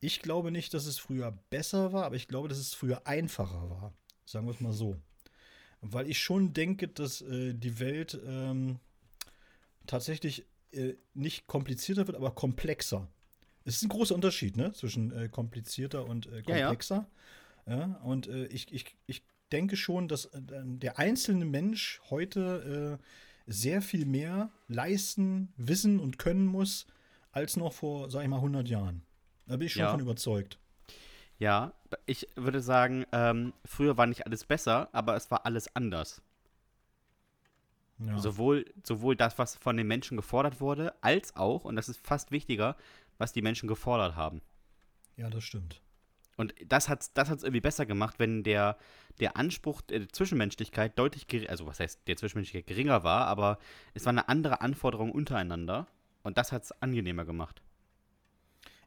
ich glaube nicht, dass es früher besser war, aber ich glaube, dass es früher einfacher war. Sagen wir es mal so. Weil ich schon denke, dass äh, die Welt ähm, tatsächlich äh, nicht komplizierter wird, aber komplexer. Es ist ein großer Unterschied, ne? Zwischen äh, komplizierter und äh, Ja, ja. komplexer. Ja, und äh, ich, ich, ich denke schon, dass äh, der einzelne Mensch heute sehr viel mehr leisten, wissen und können muss, als noch vor, sag ich mal, 100 Jahren. Da bin ich schon Ja. von überzeugt. Ja, ich würde sagen, ähm, früher war nicht alles besser, aber es war alles anders. Ja. Sowohl, sowohl das, was von den Menschen gefordert wurde, als auch, und das ist fast wichtiger, was die Menschen gefordert haben. ja, das stimmt. Und das hat es das hat's irgendwie besser gemacht, wenn der, der Anspruch der Zwischenmenschlichkeit deutlich geringer, also was heißt, der Zwischenmenschlichkeit geringer war, aber es war eine andere Anforderung untereinander. Und das hat es angenehmer gemacht.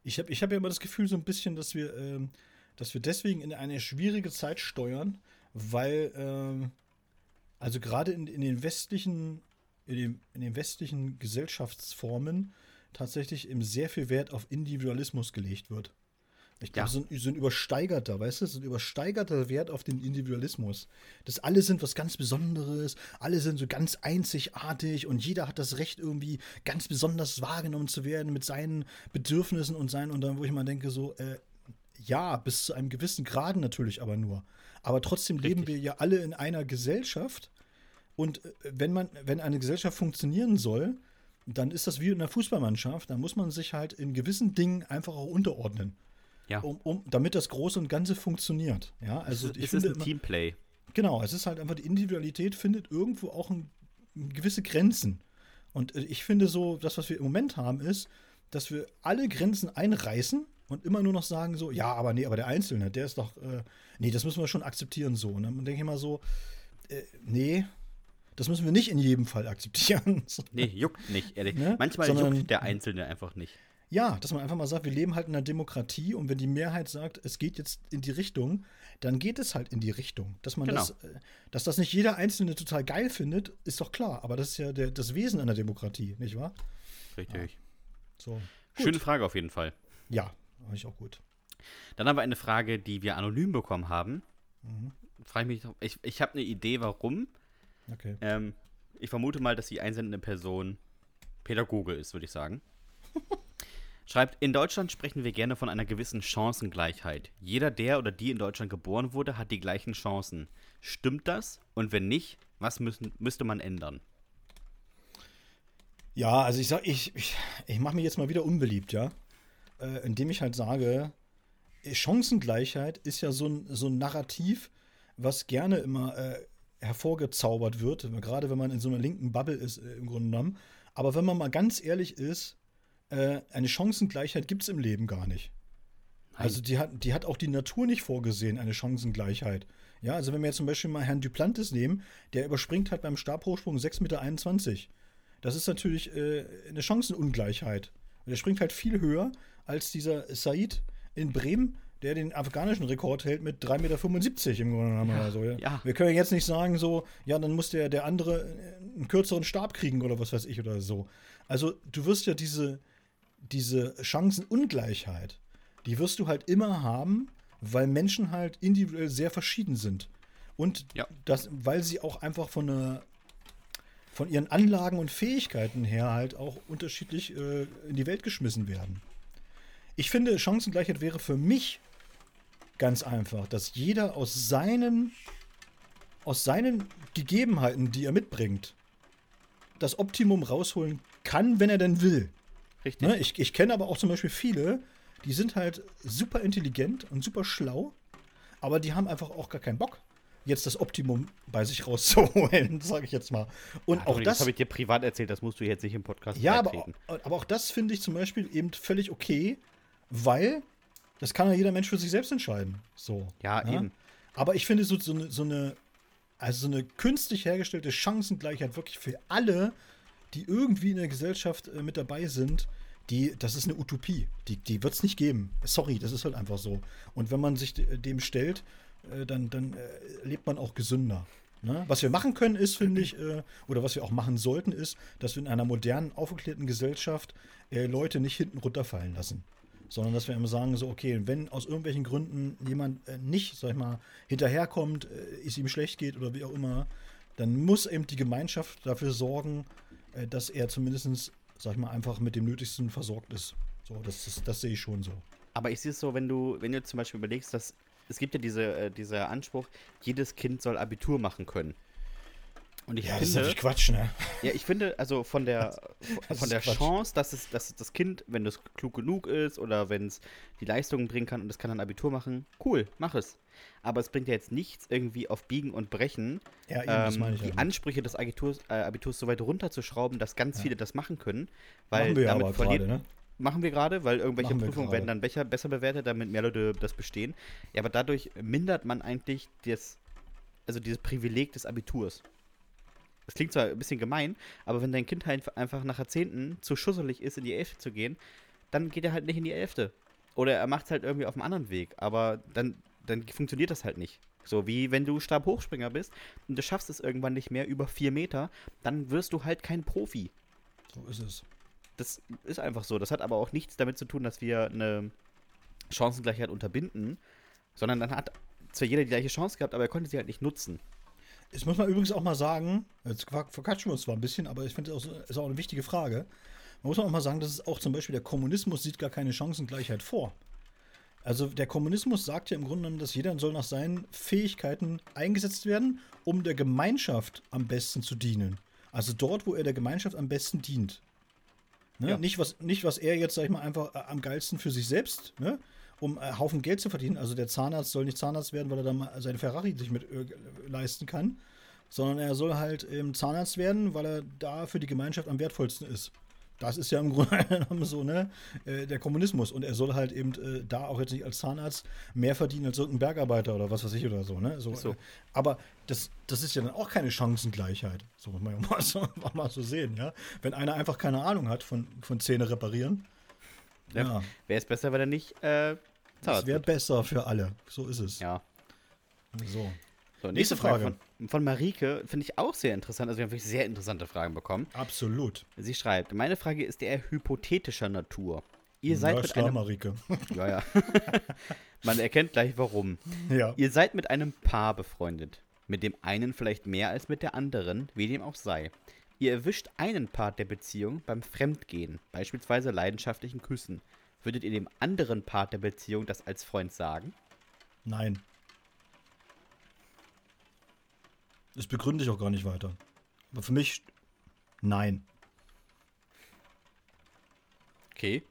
Ich habe ich hab ja immer das Gefühl, so ein bisschen, dass wir, ähm, dass wir deswegen in eine schwierige Zeit steuern, weil, ähm, also gerade in, in den westlichen, in den, in den westlichen Gesellschaftsformen tatsächlich eben sehr viel Wert auf Individualismus gelegt wird. Ich glaube, Ja. so, ein, so ein übersteigerter, weißt du, so ein übersteigerter Wert auf den Individualismus. Dass alle sind was ganz Besonderes, alle sind so ganz einzigartig und jeder hat das Recht, irgendwie ganz besonders wahrgenommen zu werden mit seinen Bedürfnissen und seinen, und dann, wo ich mal denke, so, äh, ja, bis zu einem gewissen Grad natürlich aber nur. Aber trotzdem leben Richtig. wir ja alle in einer Gesellschaft. Und äh, wenn man, wenn eine Gesellschaft funktionieren soll, dann ist das wie in einer Fußballmannschaft. Da muss man sich halt in gewissen Dingen einfach auch unterordnen. Ja. Um, um, damit das Große und Ganze funktioniert. Ja, also es ich ist finde ein immer, Teamplay. genau, es ist halt einfach die Individualität findet irgendwo auch ein, gewisse Grenzen. Und äh, ich finde so, das, was wir im Moment haben, ist, dass wir alle Grenzen einreißen und immer nur noch sagen so, ja, aber nee, aber der Einzelne, der ist doch, äh, nee, das müssen wir schon akzeptieren so. Und dann denke ich immer so, äh, nee, das müssen wir nicht in jedem Fall akzeptieren. [LAUGHS] So. Nee, juckt nicht, ehrlich. Ne? Manchmal Sondern- juckt der Einzelne einfach nicht. Ja, dass man einfach mal sagt, wir leben halt in einer Demokratie und wenn die Mehrheit sagt, es geht jetzt in die Richtung, dann geht es halt in die Richtung. Dass man Genau. das, äh, dass das nicht jeder Einzelne total geil findet, ist doch klar. Aber das ist ja der, das Wesen einer Demokratie, nicht wahr? Richtig. So. Schöne Frage auf jeden Fall. Ja, habe ich auch gut. Dann haben wir eine Frage, die wir anonym bekommen haben. Mhm. Frage ich mich, ich, ich habe eine Idee, warum. Okay. Ähm, ich vermute mal, dass die einsendende Person Pädagoge ist, würde ich sagen. [LAUGHS] Schreibt, in Deutschland sprechen wir gerne von einer gewissen Chancengleichheit. Jeder, der oder die in Deutschland geboren wurde, hat die gleichen Chancen. Stimmt das? Und wenn nicht, was müssen, müsste man ändern? Ja, also ich sag, ich, ich, ich mache mir jetzt mal wieder unbeliebt, ja. Äh, indem ich halt sage, Chancengleichheit ist ja so ein, so ein Narrativ, was gerne immer äh, hervorgezaubert wird, gerade wenn man in so einer linken Bubble ist, äh, im Grunde genommen. Aber wenn man mal ganz ehrlich ist, äh, eine Chancengleichheit gibt es im Leben gar nicht. Also die hat, die hat auch die Natur nicht vorgesehen, eine Chancengleichheit. Ja, also wenn wir jetzt zum Beispiel mal Herrn Duplantis nehmen, der überspringt halt beim Stabhochsprung 6,21 Meter. Das ist natürlich äh, eine Chancenungleichheit. Und der springt halt viel höher als dieser Said in Bremen, der den afghanischen Rekord hält mit 3,75 Meter im Grunde genommen. oder so, ja. ja. Wir können jetzt nicht sagen, so, ja, dann muss der, der andere einen kürzeren Stab kriegen oder was weiß ich oder so. Also du wirst ja diese, diese Chancenungleichheit, die wirst du halt immer haben, weil Menschen halt individuell sehr verschieden sind. Und Ja. das, weil sie auch einfach von einer von ihren Anlagen und Fähigkeiten her halt auch unterschiedlich äh, in die Welt geschmissen werden. Ich finde, Chancengleichheit wäre für mich ganz einfach, dass jeder aus seinen, aus seinen Gegebenheiten, die er mitbringt, das Optimum rausholen kann, wenn er denn will. Richtig? Ne? Ich, ich kenne aber auch zum Beispiel viele, die sind halt super intelligent und super schlau, aber die haben einfach auch gar keinen Bock, jetzt das Optimum bei sich rauszuholen, [LAUGHS] sage ich jetzt mal. Und Ah, auch Dominik, das, habe ich dir privat erzählt, das musst du jetzt nicht im Podcast ja, aber, aber auch das finde ich zum Beispiel eben völlig okay, weil das kann ja jeder Mensch für sich selbst entscheiden. So. Ja, ne? eben. Aber ich finde so, so, eine, so eine, also so eine künstlich hergestellte Chancengleichheit wirklich für alle, die irgendwie in der Gesellschaft äh, mit dabei sind, die, das ist eine Utopie. Die, die wird es nicht geben. Sorry, das ist halt einfach so. Und wenn man sich dem stellt, äh, dann, dann äh, lebt man auch gesünder. Ne? Was wir machen können, ist, finde ich, äh, oder was wir auch machen sollten, ist, dass wir in einer modernen, aufgeklärten Gesellschaft äh, Leute nicht hinten runterfallen lassen. Sondern dass wir immer sagen, so, okay, wenn aus irgendwelchen Gründen jemand äh, nicht, sag ich mal, hinterherkommt, äh, es ihm schlecht geht oder wie auch immer, dann muss eben die Gemeinschaft dafür sorgen, äh, dass er zumindest, sag ich mal, einfach mit dem Nötigsten versorgt ist. So, das, das, das sehe ich schon so. Aber ich sehe es so, wenn du, wenn du zum Beispiel überlegst, dass es gibt ja diese, äh, dieser Anspruch, jedes Kind soll Abitur machen können. Und ich ja, finde, das ist natürlich Quatsch, ne? Ja, ich finde, also von der, von [LAUGHS] der Chance, dass es, dass das Kind, wenn es klug genug ist oder wenn es die Leistungen bringen kann und es kann dann Abitur machen, cool, mach es. Aber es bringt ja jetzt nichts, irgendwie auf Biegen und Brechen ja, eben, ähm, die Ansprüche des Abiturs, äh, Abiturs so weit runterzuschrauben, dass ganz viele das machen können. Weil machen wir damit aber verliert, grade, ne? Machen wir gerade, weil irgendwelche Prüfungen werden dann besser, besser bewertet, damit mehr Leute das bestehen. Ja, aber dadurch mindert man eigentlich das, also dieses Privileg des Abiturs. Das klingt zwar ein bisschen gemein, aber wenn dein Kind halt einfach nach Jahrzehnten zu schusselig ist, in die Elfte zu gehen, dann geht er halt nicht in die Elfte. Oder er macht es halt irgendwie auf einem anderen Weg. Aber dann, dann funktioniert das halt nicht. So wie wenn du Stabhochspringer bist und du schaffst es irgendwann nicht mehr über vier Meter, dann wirst du halt kein Profi. So ist es. Das ist einfach so. Das hat aber auch nichts damit zu tun, dass wir eine Chancengleichheit unterbinden, sondern dann hat zwar jeder die gleiche Chance gehabt, aber er konnte sie halt nicht nutzen. Das muss man übrigens auch mal sagen, jetzt verquatschen wir uns zwar ein bisschen, aber ich finde, das ist auch eine wichtige Frage. Man muss auch mal sagen, dass es auch zum Beispiel der Kommunismus sieht gar keine Chancengleichheit vor. Also der Kommunismus sagt ja im Grunde genommen, dass jeder soll nach seinen Fähigkeiten eingesetzt werden, um der Gemeinschaft am besten zu dienen. Also dort, wo er der Gemeinschaft am besten dient. Ne? Ja. Nicht, was, nicht, was er jetzt, sag ich mal, einfach äh, am geilsten für sich selbst, ne? Um äh, Haufen Geld zu verdienen. Also der Zahnarzt soll nicht Zahnarzt werden, weil er dann seine Ferrari sich mit äh, leisten kann, sondern er soll halt ähm, Zahnarzt werden, weil er da für die Gemeinschaft am wertvollsten ist. Das ist ja im [LAUGHS] Grunde genommen so, ne, äh, der Kommunismus. Und er soll halt eben äh, da auch jetzt nicht als Zahnarzt mehr verdienen als irgendein Bergarbeiter oder was weiß ich oder so, ne? So, so. Äh, aber das, das ist ja dann auch keine Chancengleichheit. So muss man ja [LAUGHS] mal so, mal so sehen, ja. Wenn einer einfach keine Ahnung hat von, von Zähne reparieren. Ja. Wäre es besser, wenn er nicht äh, Das wäre besser für alle. So ist es. Ja. So. So, nächste, nächste Frage. Frage von, von Marike finde ich auch sehr interessant. Also, wir haben wirklich sehr interessante Fragen bekommen. Absolut. Sie schreibt: Meine Frage ist eher hypothetischer Natur. Ihr seid ja, mit klar, einem. Marike. [LAUGHS] Ja, ja. [LAUGHS] Man erkennt gleich warum. Ja. Ihr seid mit einem Paar befreundet. Mit dem einen vielleicht mehr als mit der anderen, wie dem auch sei. Ihr erwischt einen Part der Beziehung beim Fremdgehen, beispielsweise leidenschaftlichen Küssen. Würdet ihr dem anderen Part der Beziehung das als Freund sagen? Nein. Das begründe ich auch gar nicht weiter. Aber für mich, nein. Okay.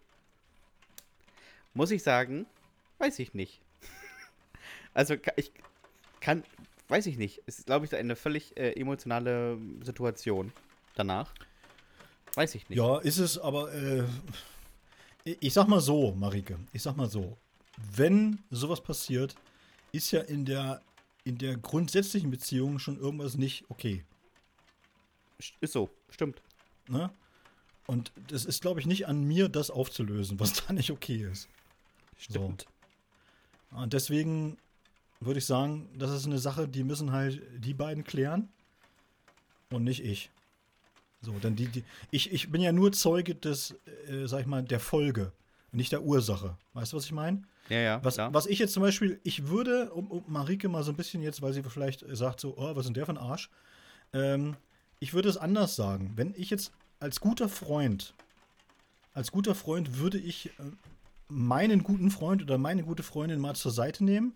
Muss ich sagen, weiß ich nicht. [LAUGHS] also ich kann, weiß ich nicht. Es ist, glaube ich, eine völlig äh, emotionale Situation danach. Weiß ich nicht. Ja, ist es, aber äh, ich sag mal so, Marike, ich sag mal so, wenn sowas passiert, ist ja in der in der grundsätzlichen Beziehung schon irgendwas nicht okay. Ist so, stimmt. Ne? Und das ist, glaube ich, nicht an mir, das aufzulösen, was [LAUGHS] da nicht okay ist. Stimmt. So. Und deswegen würde ich sagen, das ist eine Sache, die müssen halt die beiden klären und nicht ich. So, denn die, die ich, ich bin ja nur Zeuge des, äh, sag ich mal, der Folge, nicht der Ursache. Weißt du, was ich meine? Ja, ja. Was, was ich jetzt zum Beispiel, ich würde, um, um, Marike mal so ein bisschen jetzt, weil sie vielleicht sagt so, oh, was ist denn der für ein Arsch? Ähm, ich würde es anders sagen. Wenn ich jetzt als guter Freund, als guter Freund würde ich äh, meinen guten Freund oder meine gute Freundin mal zur Seite nehmen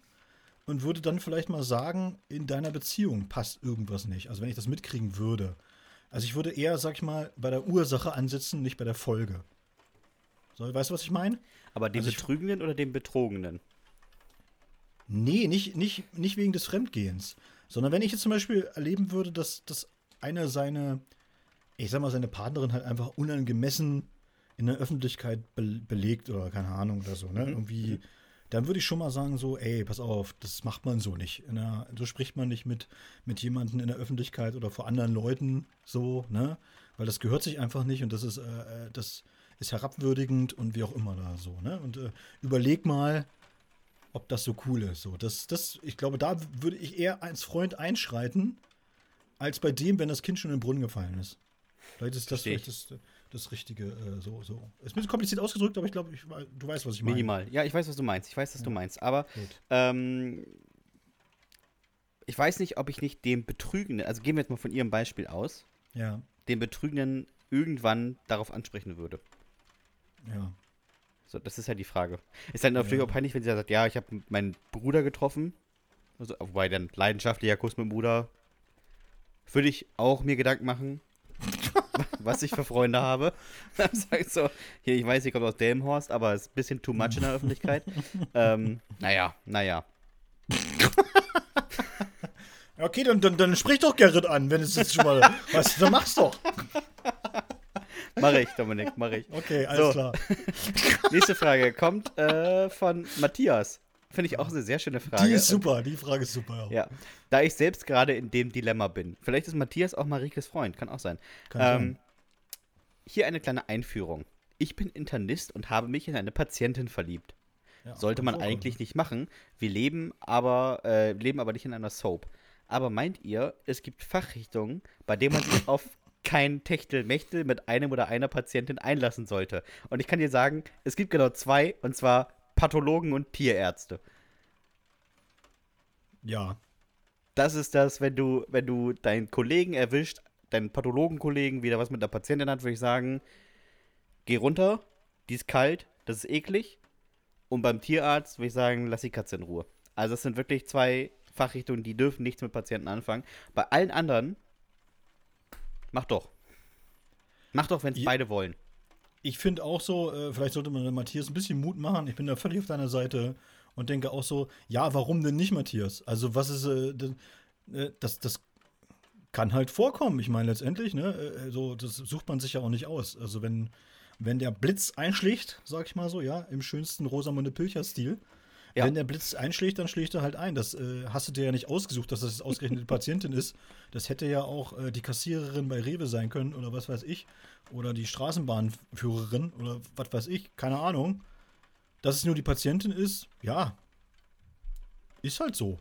und würde dann vielleicht mal sagen, in deiner Beziehung passt irgendwas nicht. Also wenn ich das mitkriegen würde. Also ich würde eher, sag ich mal, bei der Ursache ansetzen, nicht bei der Folge. So, weißt du, was ich meine? Aber dem also Betrügenden oder dem Betrogenen? Nee, nicht, nicht, nicht wegen des Fremdgehens. Sondern wenn ich jetzt zum Beispiel erleben würde, dass, dass einer seine, ich sag mal, seine Partnerin halt einfach unangemessen in der Öffentlichkeit be belegt oder keine Ahnung oder so, ne? Mhm. Dann würde ich schon mal sagen, so, ey, pass auf, das macht man so nicht. Der, so spricht man nicht mit, mit jemandem in der Öffentlichkeit oder vor anderen Leuten so, ne? Weil das gehört sich einfach nicht und das ist, äh, äh das ist herabwürdigend und wie auch immer da so, ne? Und äh, überleg mal, ob das so cool ist. So, das, das, ich glaube, da würde ich eher als Freund einschreiten, als bei dem, wenn das Kind schon in den Brunnen gefallen ist. Vielleicht ist das vielleicht das, das Richtige äh, so, so. Ist ein bisschen kompliziert ausgedrückt, aber ich glaube, du weißt, was ich meine. Minimal. Ja, ich weiß, was du meinst. Ich weiß, was ja. du meinst. Aber ähm, ich weiß nicht, ob ich nicht dem Betrügenden, also gehen wir jetzt mal von ihrem Beispiel aus, ja. den Betrügenden irgendwann darauf ansprechen würde. Ja. So, das ist halt die Frage. Ist dann natürlich ja. auch peinlich, wenn sie sagt, ja, ich habe meinen Bruder getroffen. Also, wobei dann leidenschaftlicher Kuss mit dem Bruder. Würde ich auch mir Gedanken machen, was ich für Freunde habe. [LAUGHS] Dann sag ich so, hier, ich weiß, ich komme aus Delmenhorst, aber es ist ein bisschen too much in der Öffentlichkeit. [LAUGHS] ähm, naja, naja. Okay, dann, dann, dann sprich doch Gerrit an, wenn es jetzt schon mal. [LAUGHS] was, dann mach's doch. Mach ich, Dominik, mach ich. Okay, alles so. klar. Nächste Frage kommt äh, von Matthias. Finde ich auch eine sehr schöne Frage. Die ist super, die Frage ist super. Ja. ja. Da ich selbst gerade in dem Dilemma bin. Vielleicht ist Matthias auch Marikes Freund, kann auch sein. Kann ähm, sein. Hier eine kleine Einführung. Ich bin Internist und habe mich in eine Patientin verliebt. Ja, Sollte man eigentlich nicht machen. Wir leben aber, äh, leben aber nicht in einer Soap. Aber meint ihr, es gibt Fachrichtungen, bei denen man sich auf kein Techtelmechtel mit einem oder einer Patientin einlassen sollte. Und ich kann dir sagen, es gibt genau zwei, und zwar Pathologen und Tierärzte. Ja. Das ist das, wenn du, wenn du deinen Kollegen erwischt, deinen Pathologenkollegen wieder was mit der Patientin hat, würde ich sagen, geh runter, die ist kalt, das ist eklig. Und beim Tierarzt würde ich sagen, lass die Katze in Ruhe. Also es sind wirklich zwei Fachrichtungen, die dürfen nichts mit Patienten anfangen. Bei allen anderen Mach doch. Mach doch, wenn es beide wollen. Ich finde auch so, äh, vielleicht sollte man Matthias ein bisschen Mut machen. Ich bin da völlig auf deiner Seite und denke auch so, ja, warum denn nicht, Matthias? Also, was ist, äh, äh das, das kann halt vorkommen. Ich meine, letztendlich, ne, äh, so, das sucht man sich ja auch nicht aus. Also, wenn, wenn der Blitz einschlägt, sag ich mal so, ja, im schönsten Rosamunde Pilcher-Stil, ja. Wenn der Blitz einschlägt, dann schlägt er halt ein. Das äh, hast du dir ja nicht ausgesucht, dass das ausgerechnet die Patientin ist. Das hätte ja auch äh, die Kassiererin bei Rewe sein können oder was weiß ich. Oder die Straßenbahnführerin oder was weiß ich. Keine Ahnung. Dass es nur die Patientin ist, ja. Ist halt so.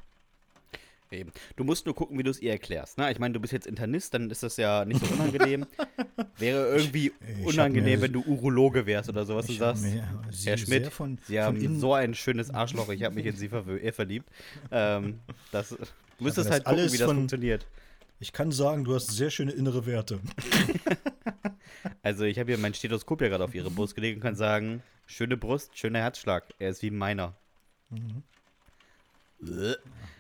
Eben. Du musst nur gucken, wie du es ihr erklärst. Ne? Ich meine, du bist jetzt Internist, dann ist das ja nicht so unangenehm. [LAUGHS] Wäre irgendwie ich, unangenehm, wenn du Urologe wärst oder sowas und sagst, Herr Schmidt, von, Sie haben von so ein schönes Arschloch, ich habe mich in Sie äh, verliebt. Ähm, das, du müsstest halt gucken, wie das von, funktioniert. Ich kann sagen, du hast sehr schöne innere Werte. [LAUGHS] also ich habe hier mein Stethoskop ja gerade auf ihre Brust gelegt und kann sagen, schöne Brust, schöner Herzschlag. Er ist wie meiner. Mhm.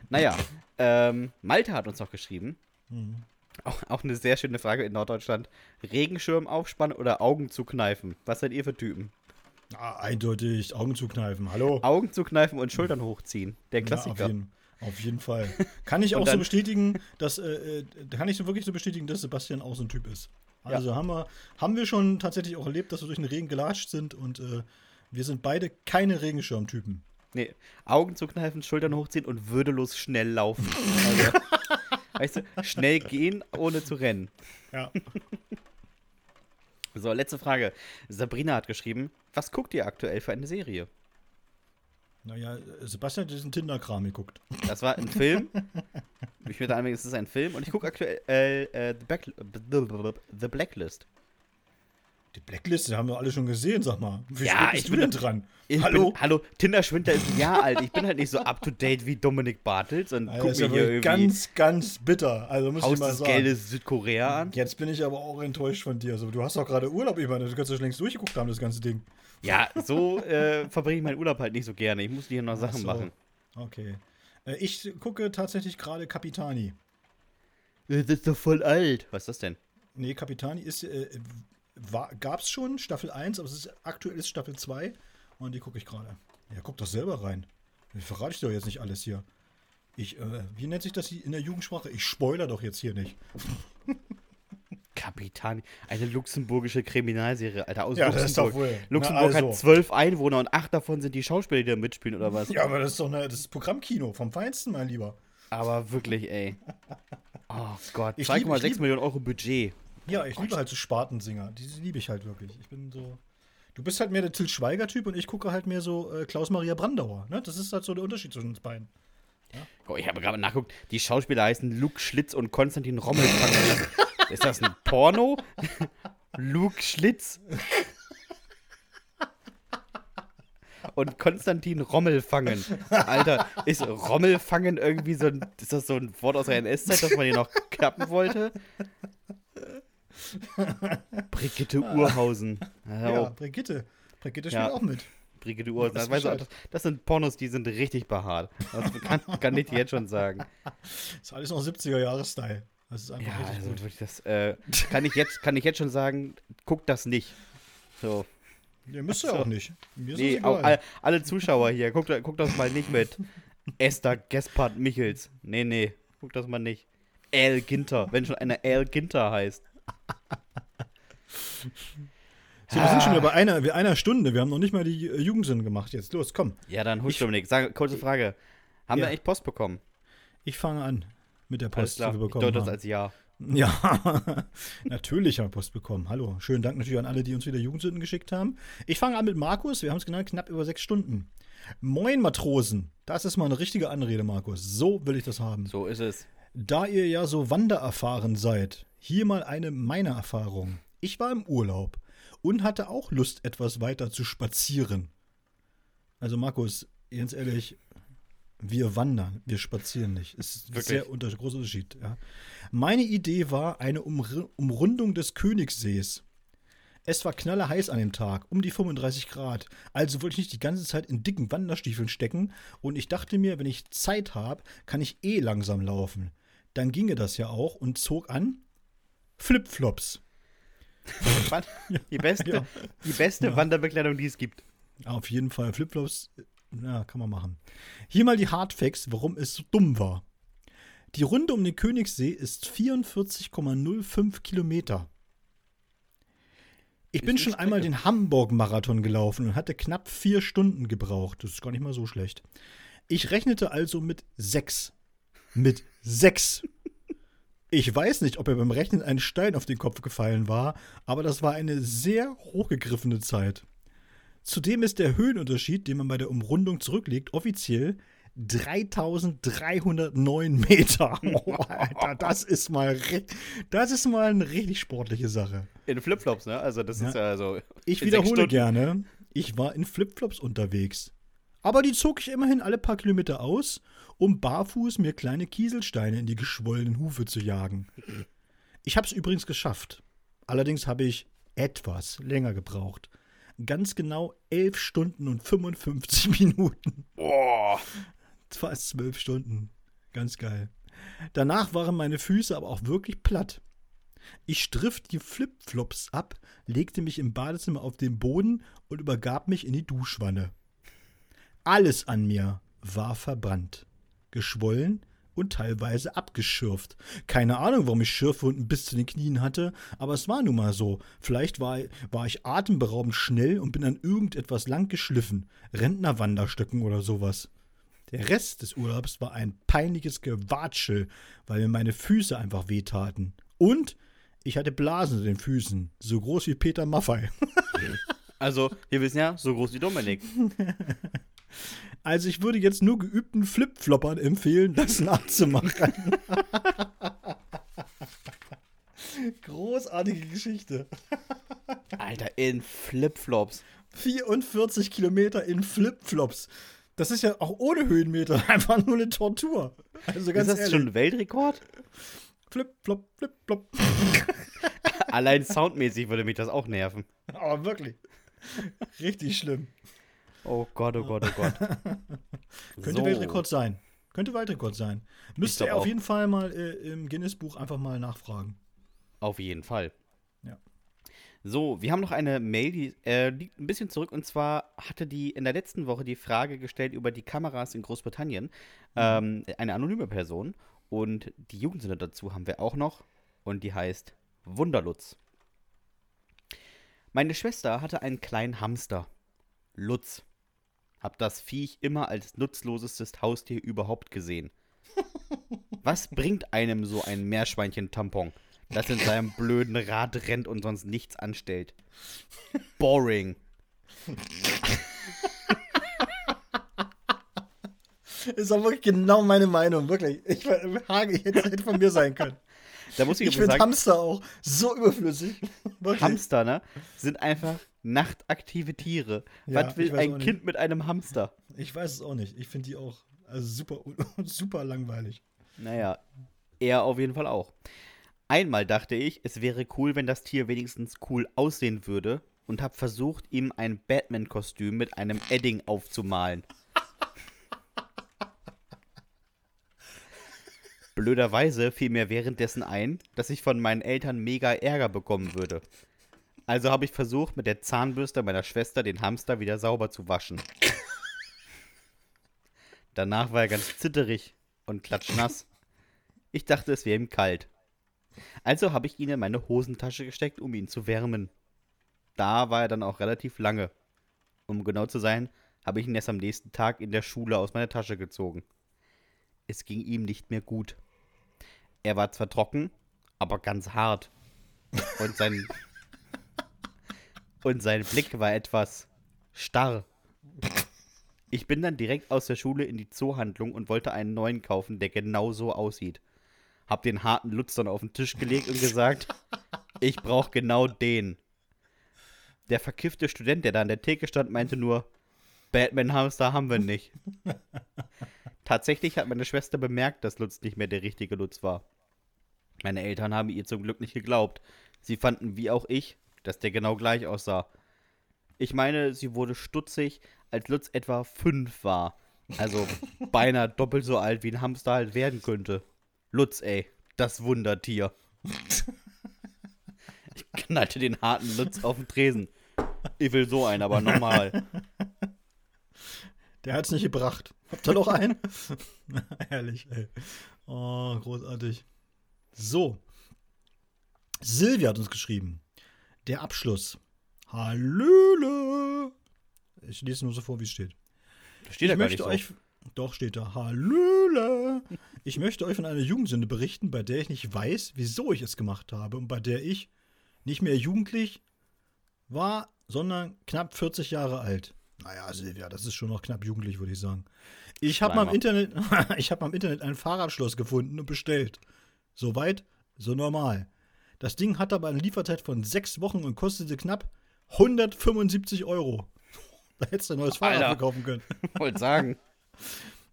Naja, ähm, Malte hat uns noch geschrieben. Mhm. Auch, auch, eine sehr schöne Frage in Norddeutschland. Regenschirm aufspannen oder Augen zukneifen? Was seid ihr für Typen? Ah, eindeutig Augen zukneifen. Hallo? Augen zukneifen und Schultern hochziehen. Der Klassiker. Ja, auf, jeden, auf, jeden, Fall. [LAUGHS] Kann ich auch so bestätigen, dass äh, äh, kann ich so wirklich so bestätigen, dass Sebastian auch so ein Typ ist. Also ja. haben, wir, haben wir schon tatsächlich auch erlebt, dass wir durch den Regen gelatscht sind und äh, wir sind beide keine Regenschirmtypen. Nee, Augen zukneifen, Schultern hochziehen und würdelos schnell laufen. Also, [LAUGHS] weißt du, schnell gehen, ohne zu rennen. Ja. [LAUGHS] So, letzte Frage. Sabrina hat geschrieben, was guckt ihr aktuell für eine Serie? Naja, Sebastian hat diesen Tinder-Kram geguckt. Das war ein Film. ich würde anmerken, es ist ein Film. Und ich gucke aktuell äh, äh, The, Back The Blacklist. Die Blacklist haben wir alle schon gesehen, sag mal. Wie ja, ich du denn dran? hallo? Bin, hallo, Tinder Schwinter ist ein Jahr alt. Ich bin halt nicht so up to date wie Dominik Bartels und Alter, guck mir hier irgendwie ganz, ganz bitter. Also muss Haus ich mal des sagen. Geldes Südkorea an. Jetzt bin ich aber auch enttäuscht von dir. Also, du hast doch gerade Urlaub, ich meine, du kannst schon längst durchgeguckt haben, das ganze Ding. Ja, so äh, verbringe ich meinen Urlaub halt nicht so gerne. Ich muss hier noch Sachen so. machen. Okay. Äh, ich gucke tatsächlich gerade Capitani. Das ist doch voll alt. Was ist das denn? Nee, Capitani ist äh, gab es schon, Staffel 1, aber es ist aktuell ist Staffel 2 und die gucke ich gerade. Ja, guck doch selber rein. Verrate ich doch jetzt nicht alles hier. Ich, äh, wie nennt sich das in der Jugendsprache? Ich spoiler doch jetzt hier nicht. [LAUGHS] Kapitän, eine luxemburgische Kriminalserie, Alter, aus Ja, das ist Luxemburg. doch wohl. Luxemburg Na, also. hat zwölf Einwohner und acht davon sind die Schauspieler, die da mitspielen, oder was? Ja, aber das ist doch eine, das ist Programmkino vom Feinsten, mein Lieber. Aber wirklich, ey. Oh Gott, Ich lieb- ich 2,6 lieb- Millionen Euro Budget. Ja, ich liebe halt so Spatensinger. Die liebe ich halt wirklich. Ich bin so. Du bist halt mehr der Till Schweiger-Typ und ich gucke halt mehr so äh, Klaus-Maria Brandauer. Ne? Das ist halt so der Unterschied zwischen uns beiden. Oh, ich habe gerade nachgeguckt, die Schauspieler heißen Luke Schlitz und Konstantin Rommel. [LAUGHS] ist das ein Porno? [LAUGHS] Luke Schlitz und Konstantin Rommel fangen. Alter, ist Rommel fangen irgendwie so ein, ist das so ein Wort aus der NS-Zeit, dass man den noch knappen wollte? [LAUGHS] Brigitte Urhausen. [LAUGHS] Ja, auf, Brigitte. Brigitte Ja. spielt auch mit. Brigitte Urhausen. Das Das, weißt du, das, das sind Pornos, die sind richtig behaart. Das kann, kann ich dir jetzt schon sagen. [LAUGHS] ist alles noch 70er-Jahre-Style. Das ist einfach Ja, also gut. das, äh, kann, ich jetzt, kann ich jetzt schon sagen, guck das nicht. So. Ihr müsst ja so. auch nicht. Mir Nee, das auch all, alle Zuschauer hier, guckt, guckt das mal nicht mit. Esther Gespard Michels. Nee, nee, guck das mal nicht. Al Ginter, wenn schon einer Al Ginter heißt. [LAUGHS] So, wir sind schon wieder bei einer, einer Stunde. Wir haben noch nicht mal die äh, Jugendsinn gemacht. Jetzt los, komm. Ja, dann husch Dominik. Sag, kurze Frage. Haben Ja. wir eigentlich Post bekommen? Ich fange an mit der Post, die ich wir bekommen deute das als Ja. Ja, [LAUGHS] natürlich haben wir Post bekommen. Hallo. Schönen Dank natürlich an alle, die uns wieder Jugendsünden geschickt haben. Ich fange an mit Markus. Wir haben es genannt, knapp über sechs Stunden. Moin, Matrosen. Das ist mal eine richtige Anrede, Markus. So will ich das haben. So ist es. Da ihr ja so wandererfahren seid, hier mal eine meiner Erfahrung. Ich war im Urlaub und hatte auch Lust, etwas weiter zu spazieren. Also, Markus, ganz ehrlich, wir wandern, wir spazieren nicht. Es ist ein Wirklich? sehr unter großer Unterschied. Ja. Meine Idee war eine Umr Umrundung des Königssees. Es war knallerheiß an dem Tag, um die 35 Grad. Also wollte ich nicht die ganze Zeit in dicken Wanderstiefeln stecken und ich dachte mir, wenn ich Zeit habe, kann ich eh langsam laufen. Dann ginge das ja auch und zog an Flipflops. [LAUGHS] Die beste, Ja. die beste Ja. Wanderbekleidung, die es gibt. Auf jeden Fall Flipflops, ja, kann man machen. Hier mal die Hardfacts, warum es so dumm war. Die Runde um den Königssee ist 44,05 Kilometer. Ich Ist bin schon einmal den Hamburg-Marathon gelaufen und hatte knapp vier Stunden gebraucht. Das ist gar nicht mal so schlecht. Ich rechnete also mit sechs. Mit sechs. Ich weiß nicht, ob mir beim Rechnen ein Stein auf den Kopf gefallen war, aber das war eine sehr hochgegriffene Zeit. Zudem ist der Höhenunterschied, den man bei der Umrundung zurücklegt, offiziell 3309 [LAUGHS] Meter. Oh, Alter, das ist mal, das ist mal eine richtig sportliche Sache. In Flipflops, ne? Also, das Ja. ist ja so. Ich wiederhole gerne, ich war in Flipflops unterwegs. Aber die zog ich immerhin alle paar Kilometer aus, um barfuß mir kleine Kieselsteine in die geschwollenen Hufe zu jagen. Ich habe es übrigens geschafft. Allerdings habe ich etwas länger gebraucht. Ganz genau 11 Stunden und 55 [LAUGHS] Minuten. Boah. Fast zwölf Stunden. Ganz geil. Danach waren meine Füße aber auch wirklich platt. Ich striff die Flipflops ab, legte mich im Badezimmer auf den Boden und übergab mich in die Duschwanne. Alles an mir war verbrannt, geschwollen und teilweise abgeschürft. Keine Ahnung, warum ich Schürfwunden bis zu den Knien hatte, aber es war nun mal so. Vielleicht war, war ich atemberaubend schnell und bin an irgendetwas lang geschliffen. Rentnerwanderstöcken oder sowas. Der Rest des Urlaubs war ein peinliches Gewatschel, weil mir meine Füße einfach wehtaten. Und ich hatte Blasen in den Füßen, so groß wie Peter Maffei. [LAUGHS] Also, wir wissen ja, so groß wie Dominik. [LAUGHS] Also ich würde jetzt nur geübten Flipfloppern empfehlen, das nachzumachen. [LAUGHS] Großartige Geschichte. Alter, in Flipflops. 44 Kilometer in Flipflops. Das ist ja auch ohne Höhenmeter [LAUGHS] einfach nur eine Tortur. Also ganz ist das ehrlich. schon ein Weltrekord? Flip-flop, flip-flop. [LAUGHS] Allein soundmäßig würde mich das auch nerven. Aber wirklich. Richtig schlimm. Oh Gott, oh Gott, oh Gott. [LAUGHS] Könnte So. Weltrekord sein. Könnte Weltrekord sein. Müsste er auf jeden Fall mal äh, im Guinness-Buch einfach mal nachfragen. Auf jeden Fall. Ja. So, wir haben noch eine Mail, die äh, liegt ein bisschen zurück. Und zwar hatte die in der letzten Woche die Frage gestellt über die Kameras in Großbritannien. Ähm, eine anonyme Person. Und die Jugendsünde dazu haben wir auch noch. Und die heißt Wunderlutz. Meine Schwester hatte einen kleinen Hamster. Lutz. Hab das Viech immer als nutzlosestes Haustier überhaupt gesehen. Was bringt einem so ein Meerschweinchen-Tampon, das in seinem blöden Rad rennt und sonst nichts anstellt? Boring. Ist auch wirklich genau meine Meinung, wirklich. Ich, Hage, hätte, hätte von mir sein können. Da muss ich, Ich finde Hamster auch so überflüssig. [LAUGHS] Wirklich. Hamster, ne, sind einfach nachtaktive Tiere. Ja, Was will ein nicht. Kind mit einem Hamster? Ich weiß es auch nicht. Ich finde die auch also super, [LAUGHS] super langweilig. Naja, er auf jeden Fall auch. Einmal dachte ich, es wäre cool, wenn das Tier wenigstens cool aussehen würde und habe versucht, ihm ein Batman-Kostüm mit einem Edding aufzumalen. Blöderweise fiel mir währenddessen ein, dass ich von meinen Eltern mega Ärger bekommen würde. Also habe ich versucht, mit der Zahnbürste meiner Schwester den Hamster wieder sauber zu waschen. Danach war er ganz zitterig und klatschnass. Ich dachte, es wäre ihm kalt. Also habe ich ihn in meine Hosentasche gesteckt, um ihn zu wärmen. Da war er dann auch relativ lange. Um genau zu sein, habe ich ihn erst am nächsten Tag in der Schule aus meiner Tasche gezogen. Es ging ihm nicht mehr gut. Er war zwar trocken, aber ganz hart. Und sein, [LAUGHS] und sein Blick war etwas starr. Ich bin dann direkt aus der Schule in die Zoohandlung und wollte einen neuen kaufen, der genauso aussieht. Hab den harten Lutz dann auf den Tisch gelegt und gesagt, [LAUGHS] ich brauche genau den. Der verkiffte Student, der da an der Theke stand, meinte nur, Batman-Hamster haben wir nicht. [LAUGHS] Tatsächlich hat meine Schwester bemerkt, dass Lutz nicht mehr der richtige Lutz war. Meine Eltern haben ihr zum Glück nicht geglaubt. Sie fanden, wie auch ich, dass der genau gleich aussah. Ich meine, sie wurde stutzig, als Lutz etwa fünf war. Also [LAUGHS] beinahe doppelt so alt, wie ein Hamster halt werden könnte. Lutz, ey, das Wundertier. Ich knallte den harten Lutz auf den Tresen. Ich will so einen, aber nochmal. Der hat's nicht gebracht. Habt ihr noch einen? [LAUGHS] Herrlich, ey. Oh, großartig. So. Silvia hat uns geschrieben. Der Abschluss. Hallöle. Ich lese nur so vor, wie es steht. Steht da ich gar nicht möchte so. euch. Doch, steht da. Hallöle. Ich möchte euch von einer Jugendsünde berichten, bei der ich nicht weiß, wieso ich es gemacht habe und bei der ich nicht mehr jugendlich war, sondern knapp 40 Jahre alt. Naja, Silvia, das ist schon noch knapp jugendlich, würde ich sagen. Ich habe mal im Internet, [LAUGHS] ich habe mal im Internet ein Fahrradschloss gefunden und bestellt. Soweit, so normal. Das Ding hat aber eine Lieferzeit von sechs Wochen und kostete knapp 175 Euro. [LAUGHS] Da hättest du ein neues Fahrrad Alter. verkaufen können. [LAUGHS] Wollte sagen.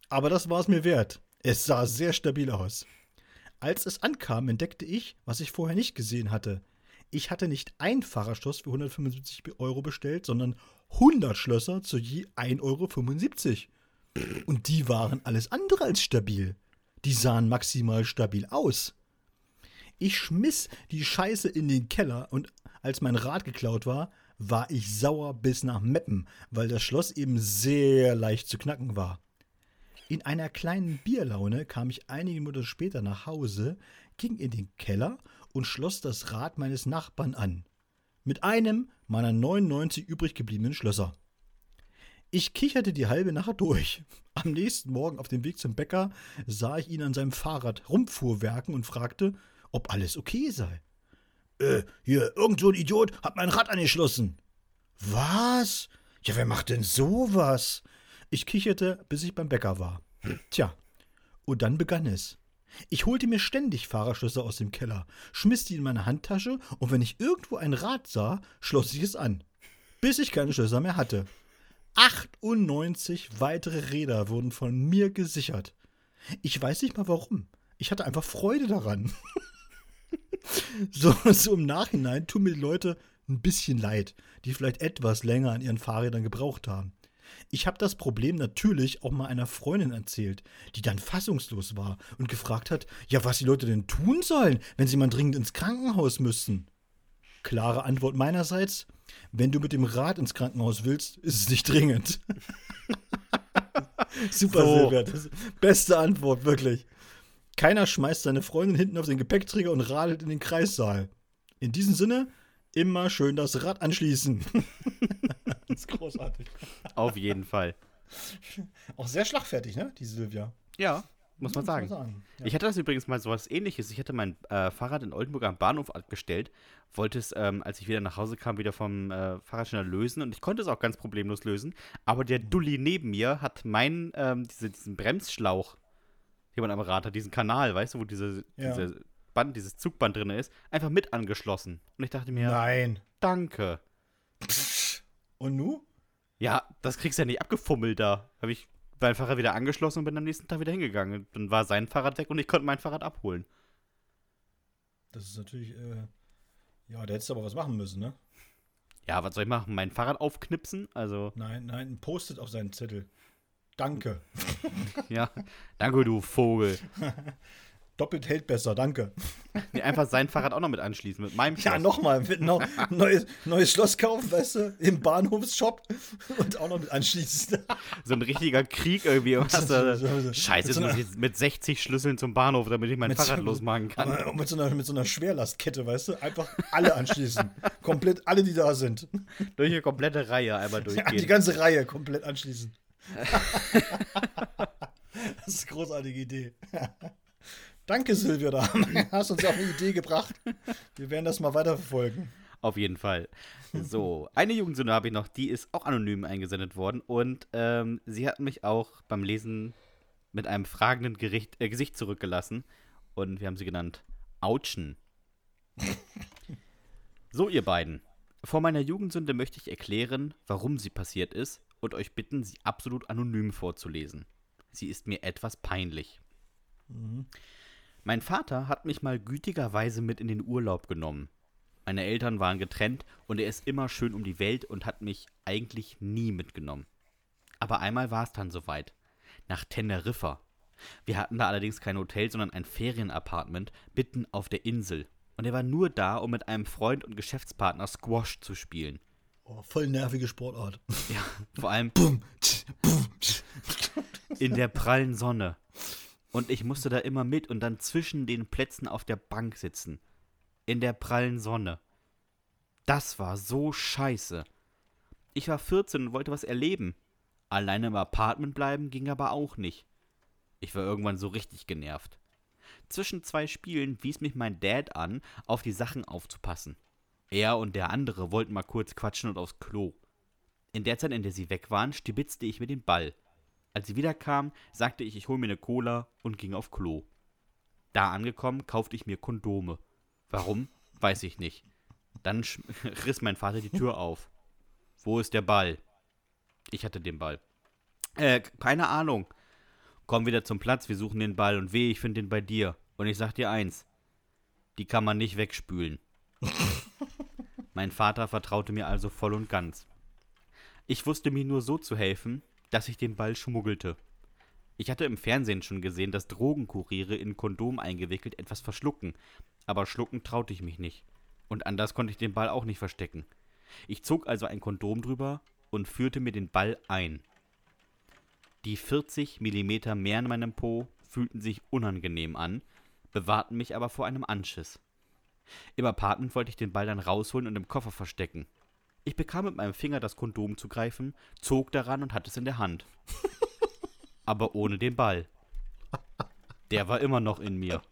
Aber das war es mir wert. Es sah sehr stabil aus. Als es ankam, entdeckte ich, was ich vorher nicht gesehen hatte. Ich hatte nicht ein Fahrradschloss für 175 Euro bestellt, sondern 100 Schlösser zu je 1,75 Euro. Und die waren alles andere als stabil. Die sahen maximal stabil aus. Ich schmiss die Scheiße in den Keller und als mein Rad geklaut war, war ich sauer bis nach Meppen, weil das Schloss eben sehr leicht zu knacken war. In einer kleinen Bierlaune kam ich einige Monate später nach Hause, ging in den Keller und schloss das Rad meines Nachbarn an. Mit einem meiner 99 übrig gebliebenen Schlösser. Ich kicherte die halbe Nacht durch. Am nächsten Morgen auf dem Weg zum Bäcker sah ich ihn an seinem Fahrrad rumfuhrwerken und fragte, ob alles okay sei. Äh, hier, irgend so ein Idiot hat mein Rad angeschlossen. Was? Ja, wer macht denn sowas? Ich kicherte, bis ich beim Bäcker war. Tja, und dann begann es. Ich holte mir ständig Fahrerschlösser aus dem Keller, schmiss die in meine Handtasche und wenn ich irgendwo ein Rad sah, schloss ich es an. Bis ich keine Schlösser mehr hatte. 98 weitere Räder wurden von mir gesichert. Ich weiß nicht mal warum. Ich hatte einfach Freude daran. [LAUGHS] so, so im Nachhinein tun mir die Leute ein bisschen leid, die vielleicht etwas länger an ihren Fahrrädern gebraucht haben. Ich habe das Problem natürlich auch mal einer Freundin erzählt, die dann fassungslos war und gefragt hat, ja, was die Leute denn tun sollen, wenn sie mal dringend ins Krankenhaus müssten. Klare Antwort meinerseits, wenn du mit dem Rad ins Krankenhaus willst, ist es nicht dringend. [LAUGHS] Super, So. Silvia. Das beste Antwort, wirklich. Keiner schmeißt seine Freundin hinten auf den Gepäckträger und radelt in den Kreissaal. In diesem Sinne, immer schön das Rad anschließen. [LAUGHS] das ist großartig. Auf jeden Fall. Auch sehr schlagfertig, ne, die Silvia. Ja, muss man Ja, sagen. Muss man sagen. Ja. Ich hatte das übrigens mal so was ähnliches. Ich hatte mein äh, Fahrrad in Oldenburg am Bahnhof abgestellt, wollte es, ähm, als ich wieder nach Hause kam, wieder vom äh, Fahrradständer lösen und ich konnte es auch ganz problemlos lösen. Aber der Dulli neben mir hat meinen, ähm, diese, diesen Bremsschlauch, den man am Rad hat, diesen Kanal, weißt du, wo diese, Ja. diese Band, dieses Zugband drin ist, einfach mit angeschlossen. Und ich dachte mir, Nein. danke. Und nu? Ja, das kriegst du ja nicht abgefummelt da. Habe ich mein Fahrrad wieder angeschlossen und bin am nächsten Tag wieder hingegangen. Dann war sein Fahrrad weg und ich konnte mein Fahrrad abholen. Das ist natürlich, äh, ja, da hättest du aber was machen müssen, ne? Ja, was soll ich machen? Mein Fahrrad aufknipsen? Also, Nein, nein, ein Post-it auf seinen Zettel. Danke. [LAUGHS] ja. Danke, du Vogel. [LAUGHS] Doppelt hält besser, danke. Nee, einfach sein Fahrrad auch noch mit anschließen, mit meinem Ja, Schloss. nochmal, mit noch neues, neues Schloss kaufen, weißt du, im Bahnhofsshop und auch noch mit anschließen. [LAUGHS] So ein richtiger Krieg irgendwie. Was so- Scheiße, mit so einer- ich jetzt mit 60 Schlüsseln zum Bahnhof, damit ich mein Fahrrad so- losmachen kann. Mit so, einer, mit so einer Schwerlastkette, weißt du, einfach alle anschließen. komplett alle, die da sind. Durch eine komplette Reihe einmal Ja, die durchgehen. ganze Reihe komplett anschließen. [LAUGHS] das ist eine großartige Idee. Danke, Silvia, da [LAUGHS] hast uns auf eine Idee gebracht. Wir werden das mal weiterverfolgen. Auf jeden Fall. So, eine Jugendsünde habe ich noch, die ist auch anonym eingesendet worden und ähm, sie hat mich auch beim Lesen mit einem fragenden Gericht, äh, Gesicht zurückgelassen und wir haben sie genannt Autschen. [LAUGHS] so, ihr beiden. Vor meiner Jugendsünde möchte ich erklären, warum sie passiert ist und euch bitten, sie absolut anonym vorzulesen. Sie ist mir etwas peinlich. Mein Vater hat mich mal gütigerweise mit in den Urlaub genommen. Meine Eltern waren getrennt und er ist immer schön um die Welt und hat mich eigentlich nie mitgenommen. Aber einmal war es dann soweit. Nach Teneriffa. Wir hatten da allerdings kein Hotel, sondern ein Ferienapartment mitten auf der Insel. Und er war nur da, um mit einem Freund und Geschäftspartner Squash zu spielen. Oh, voll nervige Sportart. Ja, vor allem in der prallen Sonne. Und ich musste da immer mit und dann zwischen den Plätzen auf der Bank sitzen. In der prallen Sonne. Das war so scheiße. Ich war 14 und wollte was erleben. Alleine im Apartment bleiben ging aber auch nicht. Ich war irgendwann so richtig genervt. Zwischen zwei Spielen wies mich mein Dad an, auf die Sachen aufzupassen. Er und der andere wollten mal kurz quatschen und aufs Klo. In der Zeit, in der sie weg waren, stibitzte ich mir den Ball. Als sie wiederkam, sagte ich, ich hol mir eine Cola und ging auf Klo. Da angekommen, kaufte ich mir Kondome. Warum? Weiß ich nicht. Dann [LAUGHS] riss mein Vater die Tür auf. Wo ist der Ball? Ich hatte den Ball. Äh, keine Ahnung. Komm wieder zum Platz, wir suchen den Ball und weh, ich finde den bei dir. Und ich sag dir eins: Die kann man nicht wegspülen. [LAUGHS] mein Vater vertraute mir also voll und ganz. Ich wusste mir nur so zu helfen, dass ich den Ball schmuggelte. Ich hatte im Fernsehen schon gesehen, dass Drogenkuriere in Kondom eingewickelt etwas verschlucken, aber schlucken traute ich mich nicht. Und anders konnte ich den Ball auch nicht verstecken. Ich zog also ein Kondom drüber und führte mir den Ball ein. Die 40 Millimeter mehr in meinem Po fühlten sich unangenehm an, bewahrten mich aber vor einem Anschiss. Im Apartment wollte ich den Ball dann rausholen und im Koffer verstecken. Ich bekam mit meinem Finger das Kondom zu greifen, zog daran und hatte es in der Hand. [LAUGHS] Aber ohne den Ball. Der war immer noch in mir.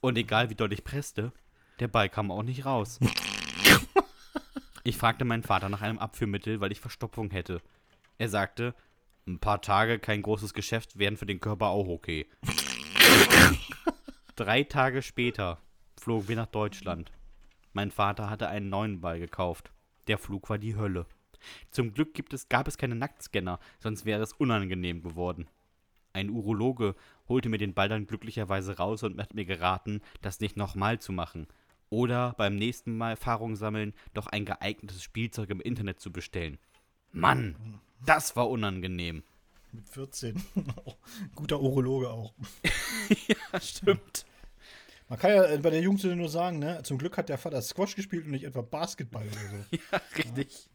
Und egal wie doll ich presste, der Ball kam auch nicht raus. Ich fragte meinen Vater nach einem Abführmittel, weil ich Verstopfung hätte. Er sagte, ein paar Tage kein großes Geschäft wären für den Körper auch okay. Drei Tage später flogen wir nach Deutschland. Mein Vater hatte einen neuen Ball gekauft. Der Flug war die Hölle. Zum Glück gibt es, gab es keine Nacktscanner, sonst wäre es unangenehm geworden. Ein Urologe holte mir den Ball dann glücklicherweise raus und hat mir geraten, das nicht nochmal zu machen. Oder beim nächsten Mal Erfahrung sammeln, doch ein geeignetes Spielzeug im Internet zu bestellen. Mann, das war unangenehm. Mit 14. [LAUGHS] Guter Urologe auch. [LAUGHS] Ja, stimmt. Man kann ja bei der Jugendsünde nur sagen, ne? Zum Glück hat der Vater Squash gespielt und nicht etwa Basketball oder so. [LAUGHS] Ja, richtig.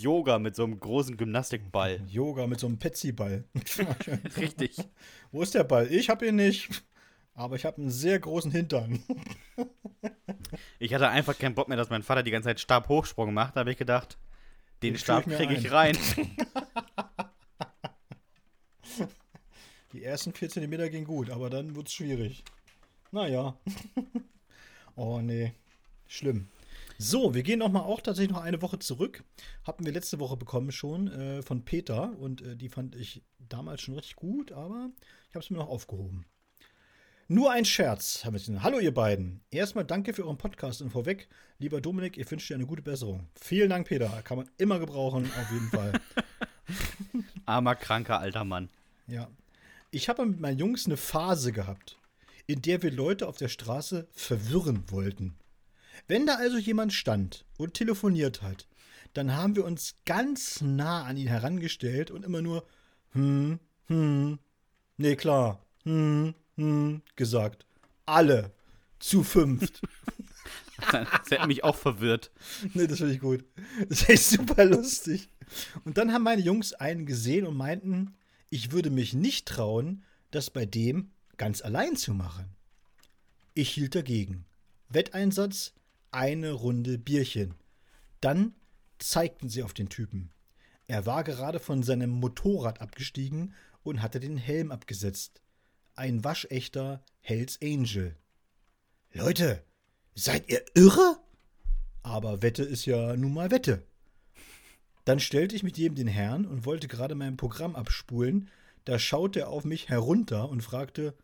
Yoga mit so einem großen Gymnastikball. [LAUGHS] Yoga mit so einem Petsy-Ball. [LAUGHS] Richtig. Wo ist der Ball? Ich hab ihn nicht. Aber ich habe einen sehr großen Hintern. Ich hatte einfach keinen Bock mehr, dass mein Vater die ganze Zeit Stabhochsprung macht. Da habe ich gedacht, den, Den Stab kriege ich ein. rein. Die ersten 4 cm gingen gut, aber dann wurde es schwierig. Naja. [LAUGHS] oh nee. Schlimm. So, wir gehen noch mal auch tatsächlich noch eine Woche zurück. Hatten wir letzte Woche bekommen schon äh, von Peter und äh, die fand ich damals schon richtig gut, aber ich habe es mir noch aufgehoben. Nur ein Scherz. haben wir gesagt. Hallo ihr beiden. Erstmal danke für euren Podcast und vorweg, lieber Dominik, ich wünsche dir eine gute Besserung. Vielen Dank, Peter. Kann man immer gebrauchen, auf jeden Fall. [LAUGHS] Armer, kranker alter Mann. Ja. Ich habe mit meinen Jungs eine Phase gehabt, in der wir Leute auf der Straße verwirren wollten. Wenn da also jemand stand und telefoniert hat, dann haben wir uns ganz nah an ihn herangestellt und immer nur hm, hm, nee klar, hm, hm gesagt. Alle zu fünft. [LAUGHS] Das hätte mich auch verwirrt. Nee, das finde ich gut. Das ist echt super lustig. Und dann haben meine Jungs einen gesehen und meinten, ich würde mich nicht trauen, das bei dem ganz allein zu machen. Ich hielt dagegen. Wetteinsatz, eine Runde Bierchen. Dann zeigten sie auf den Typen. Er war gerade von seinem Motorrad abgestiegen und hatte den Helm abgesetzt. Ein waschechter Hells Angel. Leute, seid ihr irre? Aber Wette ist ja nun mal Wette. Dann stellte ich mit jedem den Herrn und wollte gerade mein Programm abspulen. Da schaute er auf mich herunter und fragte: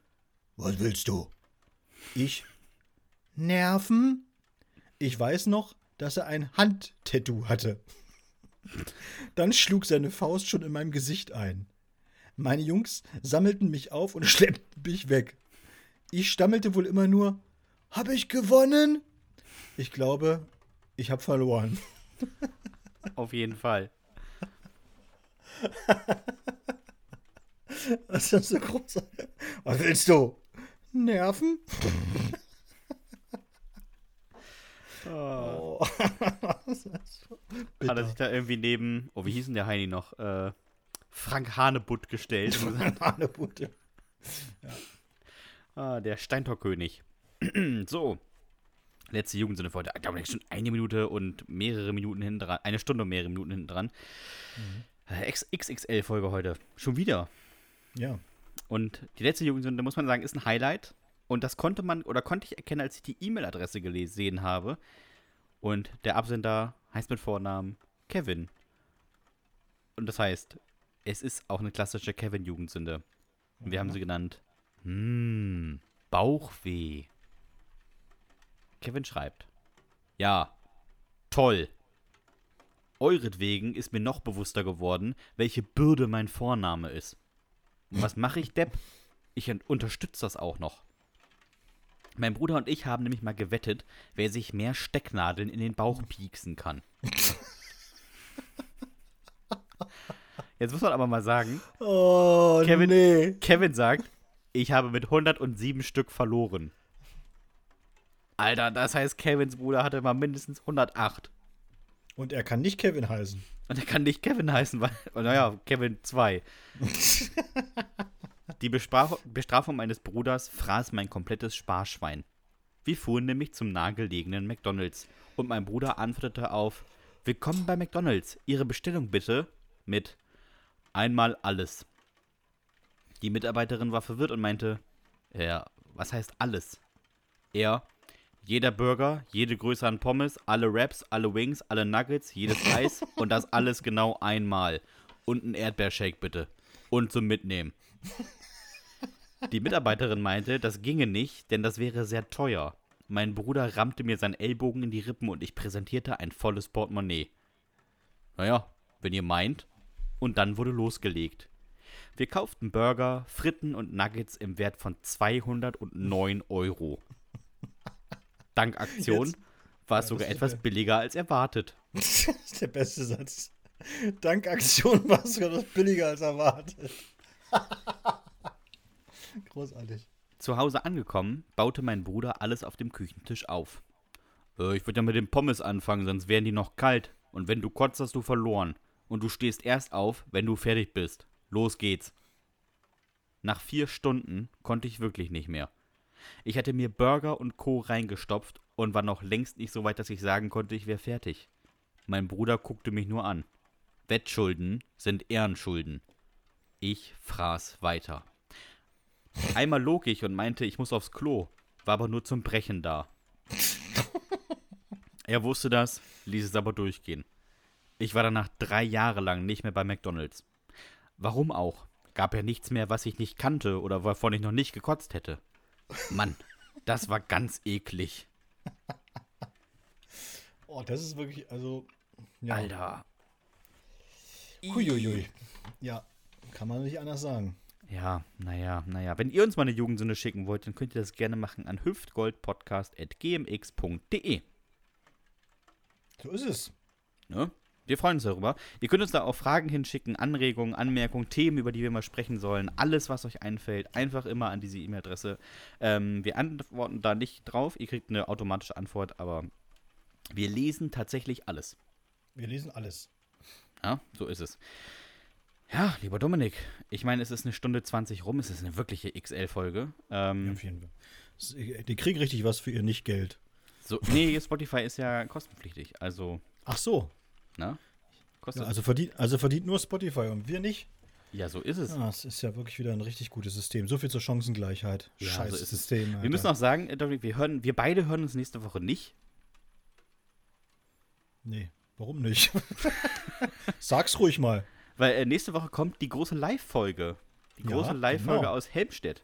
Was willst du? Ich: Nerven? Ich weiß noch, dass er ein Handtattoo hatte. Dann schlug seine Faust schon in meinem Gesicht ein. Meine Jungs sammelten mich auf und [LAUGHS] schleppten mich weg. Ich stammelte wohl immer nur: Hab ich gewonnen? Ich glaube, ich habe verloren. Auf jeden Fall. [LAUGHS] Das ist so groß. Was willst du? Nerven? [LAUGHS] Oh. [LAUGHS] Hat er sich da irgendwie neben, oh, wie hieß denn der Heini noch? Äh, Frank Hanebutt gestellt. und gesagt, Hanebute. ah, der Steintorkönig. [CLEARS THROAT] so. Letzte Jugendsinne für heute. Ich glaube, schon eine Minute und mehrere Minuten hinten dran. Eine Stunde und mehrere Minuten hinten dran. Äh, XXL-Folge heute. Schon wieder. Ja. Und die letzte Jugendsünde, muss man sagen, ist ein Highlight. Und das konnte man oder konnte ich erkennen, als ich die E-Mail-Adresse gesehen habe. Und der Absender heißt mit Vornamen Kevin. Und das heißt, es ist auch eine klassische Kevin-Jugendsünde. Und wir haben sie genannt, hm, Bauchweh. Kevin schreibt, ja, toll. Euretwegen ist mir noch bewusster geworden, welche Bürde mein Vorname ist. Und was mache ich, Depp? Ich un- unterstütze das auch noch. Mein Bruder und ich haben nämlich mal gewettet, wer sich mehr Stecknadeln in den Bauch pieksen kann. Jetzt muss man aber mal sagen, Oh, Kevin- nee. Kevin sagt, ich habe mit 107 Stück verloren. Alter, das heißt, Kevins Bruder hatte mal mindestens 108. Und er kann nicht Kevin heißen. Und er kann nicht Kevin heißen, weil, oh, naja, Kevin 2. [LAUGHS] Die Bestraf Bestrafung meines Bruders fraß mein komplettes Sparschwein. Wir fuhren nämlich zum nahegelegenen McDonalds und mein Bruder antwortete auf Willkommen bei McDonalds, Ihre Bestellung bitte mit einmal alles. Die Mitarbeiterin war verwirrt und meinte, ja, was heißt alles? Er, jeder Burger, jede Größe an Pommes, alle Wraps, alle Wings, alle Nuggets, jedes [LAUGHS] Eis und das alles genau einmal. Und ein Erdbeershake bitte. Und zum Mitnehmen. [LAUGHS] Die Mitarbeiterin meinte, das ginge nicht, denn das wäre sehr teuer. Mein Bruder rammte mir seinen Ellbogen in die Rippen und ich präsentierte ein volles Portemonnaie. Naja, wenn ihr meint. Und dann wurde losgelegt. Wir kauften Burger, Fritten und Nuggets im Wert von 209 Euro. Dank Aktion Jetzt- war es Ja, sogar etwas billiger als erwartet. Das [LAUGHS] ist der beste Satz. Dank Aktion war es sogar billiger als erwartet. [LAUGHS] Großartig. Zu Hause angekommen, baute mein Bruder alles auf dem Küchentisch auf. Äh, ich würde ja mit den Pommes anfangen, sonst wären die noch kalt. Und wenn du kotzt, hast du verloren. Und du stehst erst auf, wenn du fertig bist. Los geht's. Nach vier Stunden konnte ich wirklich nicht mehr. Ich hatte mir Burger und Co. reingestopft und war noch längst nicht so weit, dass ich sagen konnte, ich wäre fertig. Mein Bruder guckte mich nur an. Wettschulden sind Ehrenschulden. Ich fraß weiter. Einmal log ich und meinte, ich muss aufs Klo, war aber nur zum Brechen da. [LAUGHS] er wusste das, ließ es aber durchgehen. Ich war danach drei Jahre lang nicht mehr bei McDonalds. Warum auch? Gab ja nichts mehr, was ich nicht kannte oder wovon ich noch nicht gekotzt hätte. Mann, das war ganz eklig. [LAUGHS] Oh, das ist wirklich, also. Ja. Alter. Huiuiui. Ja, kann man nicht anders sagen. Ja, naja, naja. Wenn ihr uns mal eine Jugendsünde schicken wollt, dann könnt ihr das gerne machen an hüftgoldpodcast.gmx.de. So ist es. Ne? Wir freuen uns darüber. Ihr könnt uns da auch Fragen hinschicken, Anregungen, Anmerkungen, Themen, über die wir mal sprechen sollen. Alles, was euch einfällt, einfach immer an diese E-Mail-Adresse. Ähm, wir antworten da nicht drauf. Ihr kriegt eine automatische Antwort, aber wir lesen tatsächlich alles. Wir lesen alles. Ja, so ist es. Ja, lieber Dominik, ich meine, es ist eine Stunde 20 rum, es ist eine wirkliche XL-Folge. Ähm, Ja. S- Die kriegen richtig was für ihr Nicht-Geld. so, nee, Spotify ist ja kostenpflichtig, also, Ach so. Ne? Kostet, Ja, also, verdient, also verdient nur Spotify und wir nicht. ja, so ist es. Ja, es ist ja wirklich wieder ein richtig gutes System. So viel zur Chancengleichheit. Ja, Scheiß so. System. Alter. Wir müssen auch sagen, äh, Dominik, wir, hören, wir beide hören uns nächste Woche nicht. Nee, warum nicht? [LAUGHS] Sag's ruhig mal. Weil äh, nächste Woche kommt die große Live-Folge. Die Ja, große Live-Folge genau. aus Helmstedt.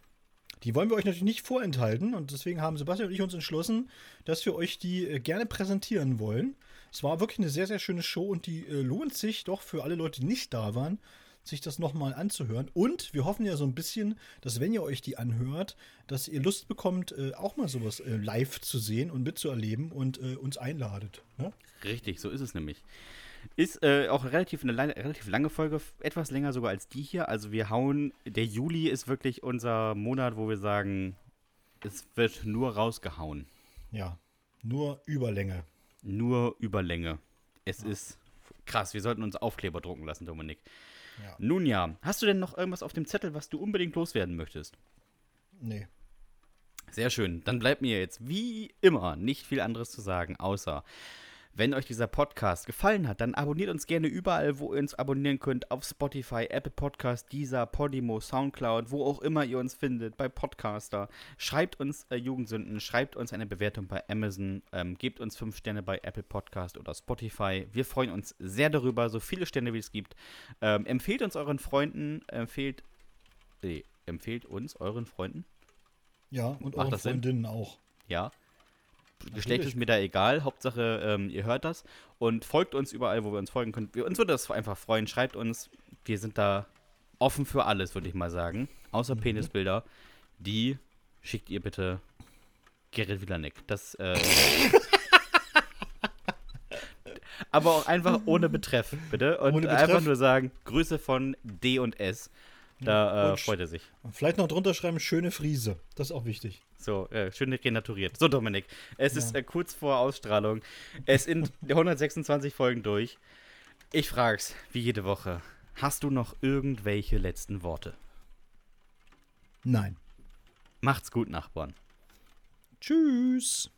Die wollen wir euch natürlich nicht vorenthalten und deswegen haben Sebastian und ich uns entschlossen, dass wir euch die äh, gerne präsentieren wollen. Es war wirklich eine sehr, sehr schöne Show und die äh, lohnt sich doch für alle Leute, die nicht da waren, sich das nochmal anzuhören. Und wir hoffen ja so ein bisschen, dass wenn ihr euch die anhört, dass ihr Lust bekommt, äh, auch mal sowas äh, live zu sehen und mitzuerleben und äh, uns einladet. Ne? Richtig, so ist es nämlich. Ist äh, auch relativ eine relativ lange Folge, etwas länger sogar als die hier. Also wir hauen, der Juli ist wirklich unser Monat, wo wir sagen, es wird nur rausgehauen. Ja, nur Überlänge. Nur über Länge. Es ist krass, wir sollten uns Aufkleber drucken lassen, Dominik. Ja. Nun ja, hast du denn noch irgendwas auf dem Zettel, was du unbedingt loswerden möchtest? Nee. Sehr schön. Dann bleibt mir jetzt wie immer nicht viel anderes zu sagen, außer wenn euch dieser Podcast gefallen hat, dann abonniert uns gerne überall, wo ihr uns abonnieren könnt. Auf Spotify, Apple Podcast, Deezer, Podimo, Soundcloud, wo auch immer ihr uns findet, bei Podcaster. Schreibt uns äh, Jugendsünden, schreibt uns eine Bewertung bei Amazon, ähm, gebt uns fünf Sterne bei Apple Podcast oder Spotify. Wir freuen uns sehr darüber, so viele Sterne wie es gibt. Ähm, empfehlt uns euren Freunden, empfehlt, nee, empfehlt uns euren Freunden. Ja, und Macht euren das Sinn? Freundinnen auch. Ja. Geschlecht ist mir da egal. Hauptsache, ähm, ihr hört das. Und folgt uns überall, wo wir uns folgen können. Wir, uns würde das einfach freuen. Schreibt uns. Wir sind da offen für alles, würde ich mal sagen. Außer Penisbilder. Die schickt ihr bitte Gerrit Wilanek. Das, äh, [LAUGHS] Aber auch einfach ohne Betreff, bitte. Und Ohne einfach Betreff? nur sagen, Grüße von D und S. Da äh, freut er sich. Und vielleicht noch drunter schreiben, schöne Friese. Das ist auch wichtig. So, äh, schön renaturiert. So, Dominik, es ist äh, kurz vor Ausstrahlung. Es sind [LAUGHS] 126 Folgen durch. Ich frag's, wie jede Woche. Hast du noch irgendwelche letzten Worte? Nein. Macht's gut, Nachbarn. Tschüss.